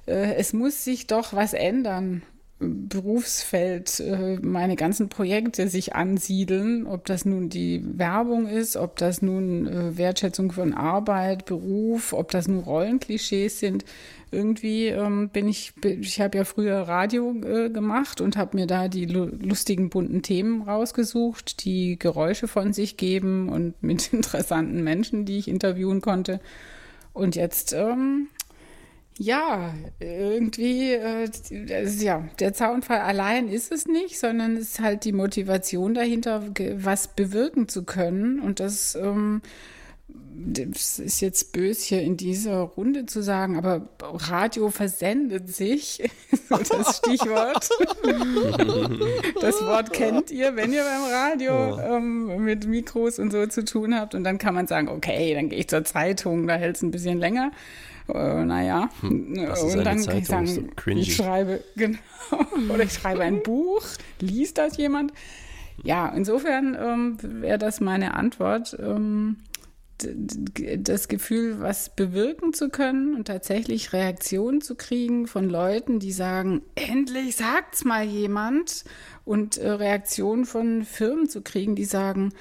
äh, es muss sich doch was ändern. Berufsfeld äh, meine ganzen Projekte sich ansiedeln, ob das nun die Werbung ist, ob das nun äh, Wertschätzung von Arbeit, Beruf, ob das nun Rollenklischees sind. Irgendwie ähm, bin ich, ich habe ja früher Radio äh, gemacht und habe mir da die lu lustigen bunten Themen rausgesucht, die Geräusche von sich geben und mit interessanten Menschen, die ich interviewen konnte. Und jetzt ähm, ja, irgendwie, äh, ist ja, der Zaunfall allein ist es nicht, sondern es ist halt die Motivation dahinter, was bewirken zu können. Und das, ähm, das ist jetzt bös hier in dieser Runde zu sagen, aber Radio versendet sich, das Stichwort. das Wort kennt ihr, wenn ihr beim Radio ähm, mit Mikros und so zu tun habt. Und dann kann man sagen, okay, dann gehe ich zur Zeitung, da hält es ein bisschen länger. Äh, naja, was ist und dann kann ich Zeitung? sagen, so ich schreibe, genau, oder ich schreibe ein Buch, liest das jemand? Ja, insofern ähm, wäre das meine Antwort. Ähm, das Gefühl, was bewirken zu können und tatsächlich Reaktionen zu kriegen von Leuten, die sagen, endlich sagt's mal jemand und äh, Reaktionen von Firmen zu kriegen, die sagen,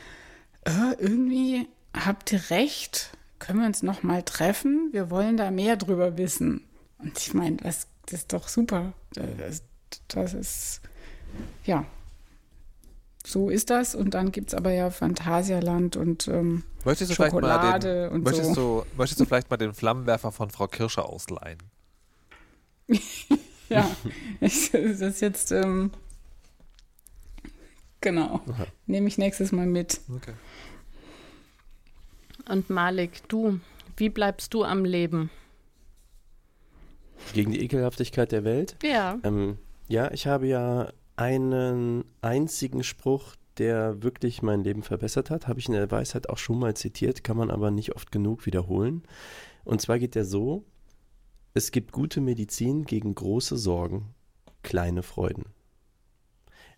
äh, irgendwie habt ihr recht, können wir uns noch mal treffen? Wir wollen da mehr drüber wissen. Und ich meine, das, das ist doch super. Das, das ist, ja, so ist das. Und dann gibt es aber ja Phantasialand und ähm, Möchtest du, Schokolade vielleicht mal den, und möchtest, so. du, möchtest du vielleicht mal den Flammenwerfer von Frau Kirscher ausleihen? ja, ich, das ist jetzt, ähm, genau, nehme ich nächstes Mal mit. Okay. Und Malik, du, wie bleibst du am Leben? Gegen die Ekelhaftigkeit der Welt. Ja. Ähm, ja, ich habe ja einen einzigen Spruch, der wirklich mein Leben verbessert hat. Habe ich in der Weisheit auch schon mal zitiert, kann man aber nicht oft genug wiederholen. Und zwar geht der so: Es gibt gute Medizin gegen große Sorgen, kleine Freuden.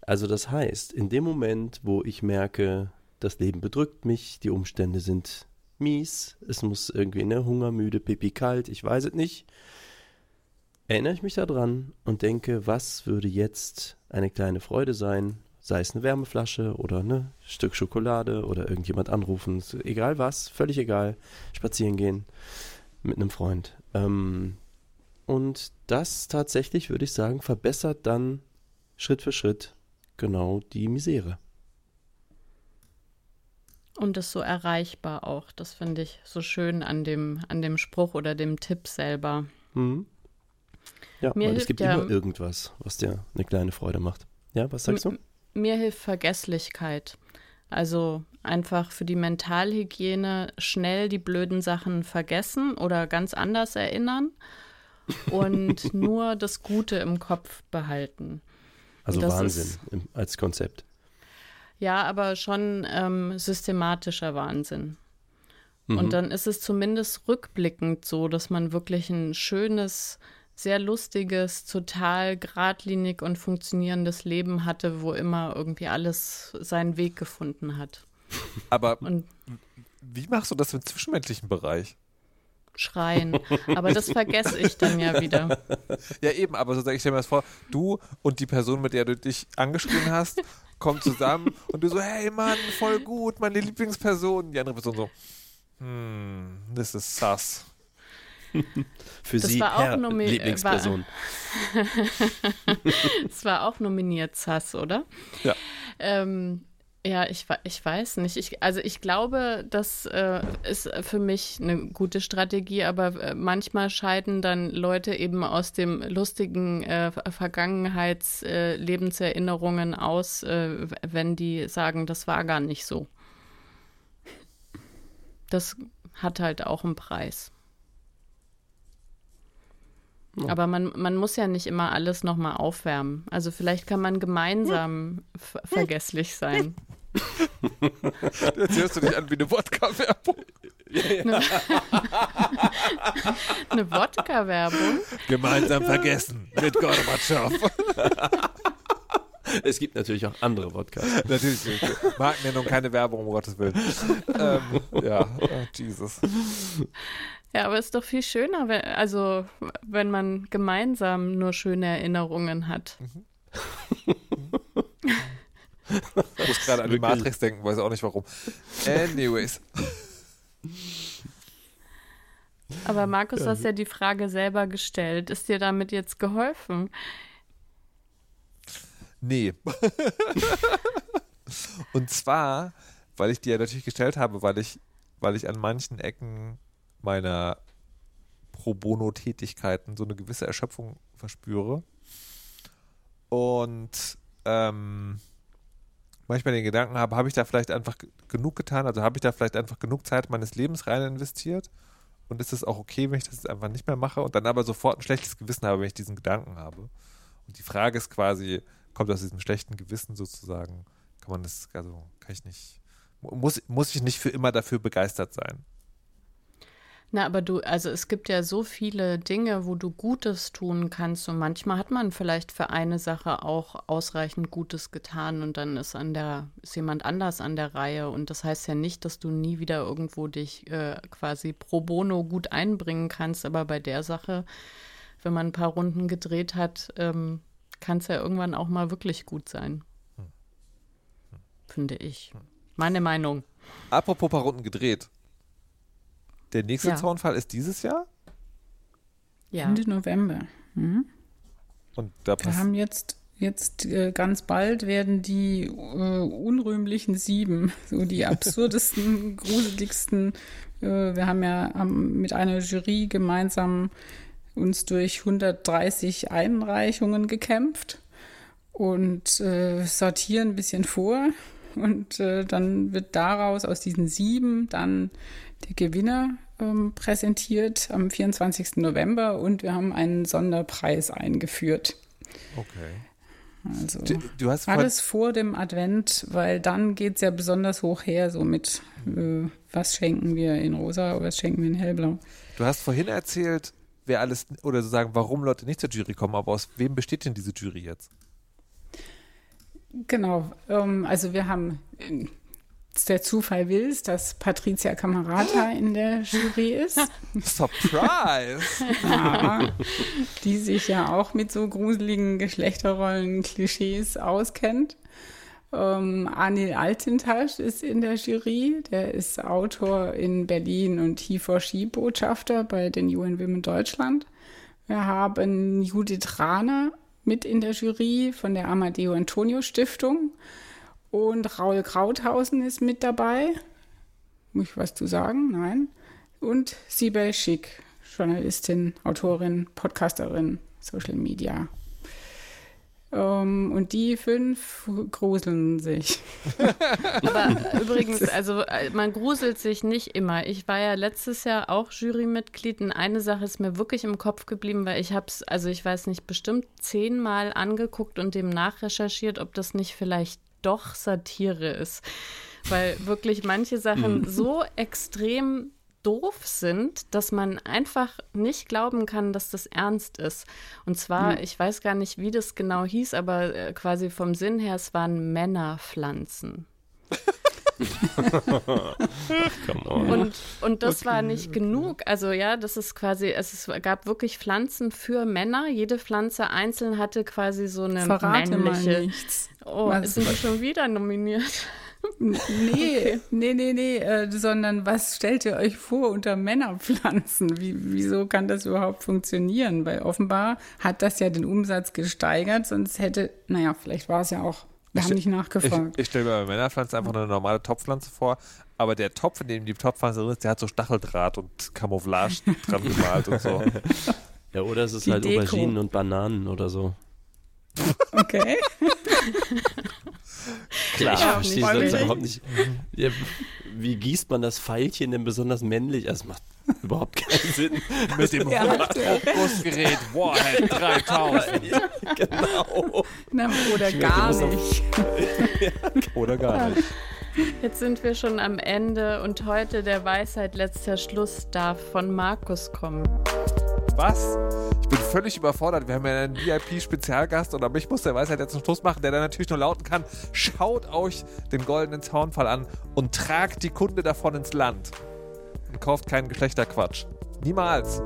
Also, das heißt, in dem Moment, wo ich merke, das Leben bedrückt mich, die Umstände sind mies, es muss irgendwie ne, Hunger, müde, pipi, kalt, ich weiß es nicht erinnere ich mich daran und denke, was würde jetzt eine kleine Freude sein, sei es eine Wärmeflasche oder ne, ein Stück Schokolade oder irgendjemand anrufen, egal was, völlig egal, spazieren gehen mit einem Freund. Ähm, und das tatsächlich, würde ich sagen, verbessert dann Schritt für Schritt genau die Misere. Und ist so erreichbar auch. Das finde ich so schön an dem, an dem Spruch oder dem Tipp selber. Mhm. Ja, Mir weil es gibt ja- immer irgendwas, was dir eine kleine Freude macht. Ja, was sagst du? Mir hilft Vergesslichkeit. Also einfach für die Mentalhygiene schnell die blöden Sachen vergessen oder ganz anders erinnern und nur das Gute im Kopf behalten. Also Wahnsinn ist- im, als Konzept. Ja, aber schon ähm, systematischer Wahnsinn. Mhm. Und dann ist es zumindest rückblickend so, dass man wirklich ein schönes, sehr lustiges, total geradlinig und funktionierendes Leben hatte, wo immer irgendwie alles seinen Weg gefunden hat. Aber Und wie machst du das im zwischenmenschlichen Bereich? schreien. Aber das vergesse ich dann ja wieder. Ja, eben, aber so sage ich dir mal das vor, du und die Person, mit der du dich angeschrien hast, kommen zusammen und du so, hey Mann, voll gut, meine Lieblingsperson. Die andere Person so, hm, das ist sass. Für Das Sie, war auch Herr nomi- Lieblingsperson. Es war auch nominiert, Sass, oder? Ja. Ähm, ja, ich, ich weiß nicht. Ich, also ich glaube, das äh, ist für mich eine gute Strategie, aber äh, manchmal scheiden dann Leute eben aus dem lustigen äh, Vergangenheits-Lebenserinnerungen aus, äh, wenn die sagen, das war gar nicht so. Das hat halt auch einen Preis. Aber man, man muss ja nicht immer alles nochmal aufwärmen. Also vielleicht kann man gemeinsam ver vergesslich sein. Jetzt hörst du dich an wie eine Wodka-Werbung. Eine Wodka-Werbung. Gemeinsam vergessen mit Gorbatschow. Es gibt natürlich auch andere Podcasts. Natürlich. Markennennung, keine Werbung, um Gottes Willen. ähm, ja, oh, Jesus. Ja, aber es ist doch viel schöner, wenn, also wenn man gemeinsam nur schöne Erinnerungen hat. Ich muss gerade an die. Matrix denken, weiß auch nicht warum. Anyways. Aber Markus, du hast ja die Frage selber gestellt. Ist dir damit jetzt geholfen? Nee. Und zwar, weil ich die ja natürlich gestellt habe, weil ich, weil ich an manchen Ecken meiner Pro Bono-Tätigkeiten so eine gewisse Erschöpfung verspüre. Und ähm, manchmal den Gedanken habe, habe ich da vielleicht einfach genug getan, also habe ich da vielleicht einfach genug Zeit meines Lebens rein investiert und ist es auch okay, wenn ich das jetzt einfach nicht mehr mache und dann aber sofort ein schlechtes Gewissen habe, wenn ich diesen Gedanken habe. Und die Frage ist quasi, kommt aus diesem schlechten Gewissen sozusagen, kann man das, also kann ich nicht, mu- muss, muss ich nicht für immer dafür begeistert sein. Na, aber du, also es gibt ja so viele Dinge, wo du Gutes tun kannst und manchmal hat man vielleicht für eine Sache auch ausreichend Gutes getan und dann ist an der, ist jemand anders an der Reihe und das heißt ja nicht, dass du nie wieder irgendwo dich äh, quasi pro bono gut einbringen kannst, aber bei der Sache, wenn man ein paar Runden gedreht hat, ähm, kann es ja irgendwann auch mal wirklich gut sein. Finde ich. Meine Meinung. Apropos paar Runden gedreht. Der nächste Ja. Zaunfall ist dieses Jahr Ja. Ende November. Mhm. und da Wir haben jetzt Jetzt äh, ganz bald werden die äh, unrühmlichen Sieben, so die absurdesten, gruseligsten. Äh, wir haben ja am, mit einer Jury gemeinsam uns durch 130 Einreichungen gekämpft und äh, sortieren ein bisschen vor. Und äh, dann wird daraus aus diesen sieben dann der Gewinner ähm, präsentiert am 24. November und wir haben einen Sonderpreis eingeführt. Okay. Also Du, du hast alles vor dem Advent, weil dann geht es ja besonders hoch her, so mit äh, was schenken wir in rosa oder was schenken wir in hellblau. Du hast vorhin erzählt, wer alles, oder sozusagen, warum Leute nicht zur Jury kommen, aber aus wem besteht denn diese Jury jetzt? Genau, ähm, also wir haben, der Zufall will es, dass Patricia Camerata in der Jury ist, Surprise! ja, die sich ja auch mit so gruseligen Geschlechterrollen-Klischees auskennt. Ähm, Anil Altintasch ist in der Jury, der ist Autor in Berlin und He4She-Botschafter bei den UN Women Deutschland. Wir haben Judith Rahner mit in der Jury von der Amadeo Antonio Stiftung und Raul Krauthausen ist mit dabei. Muss ich was zu sagen? Nein. Und Sibel Schick, Journalistin, Autorin, Podcasterin, Social Media. Ähm, und die fünf gruseln sich. Aber übrigens, also äh, man gruselt sich nicht immer. Ich war ja letztes Jahr auch Jurymitglied und eine Sache ist mir wirklich im Kopf geblieben, weil ich habe es, also ich weiß nicht, bestimmt zehnmal angeguckt und dem nachrecherchiert, ob das nicht vielleicht doch Satire ist. Weil wirklich manche Sachen so extrem doof sind, dass man einfach nicht glauben kann, dass das ernst ist. Und zwar, ich weiß gar nicht, wie das genau hieß, aber äh, quasi vom Sinn her, es waren Männerpflanzen. Und, und das war nicht genug. Also ja, das ist quasi, es ist, gab wirklich Pflanzen für Männer. Jede Pflanze einzeln hatte quasi so eine Verrate mal männliche. nichts. Oh, Was- sind wir schon wieder nominiert? Nee, nee, nee, nee, äh, sondern was stellt ihr euch vor unter Männerpflanzen? Wie, wieso kann das überhaupt funktionieren? Weil offenbar hat das ja den Umsatz gesteigert, sonst hätte, naja, vielleicht war es ja auch, wir haben nicht Ich, nachgefragt. ich stelle mir bei Männerpflanze einfach eine normale Topfpflanze vor, aber der Topf, in dem die Topfpflanze drin ist, der hat so Stacheldraht und Camouflage dran gemalt und so. Ja, oder es ist Die halt Deko. Auberginen und Bananen oder so. Okay. Klar, Ich ich verstehe nicht das überhaupt nicht. Ja, wie gießt man das Pfeilchen denn besonders männlich? Also, Das macht überhaupt keinen Sinn. Mit dem Ja, Hochgussgerät Warhead 3000. genau. Na, oder gar nicht. Oder gar nicht. Jetzt sind wir schon am Ende und heute der Weisheit letzter Schluss darf von Markus kommen. Was? Ich bin völlig überfordert. Wir haben ja einen VIP-Spezialgast und aber ich muss der Weisheit jetzt zum Schluss machen, der dann natürlich nur lauten kann: Schaut euch den goldenen Zaunfall an und tragt die Kunde davon ins Land. Kauft keinen Geschlechterquatsch. Niemals.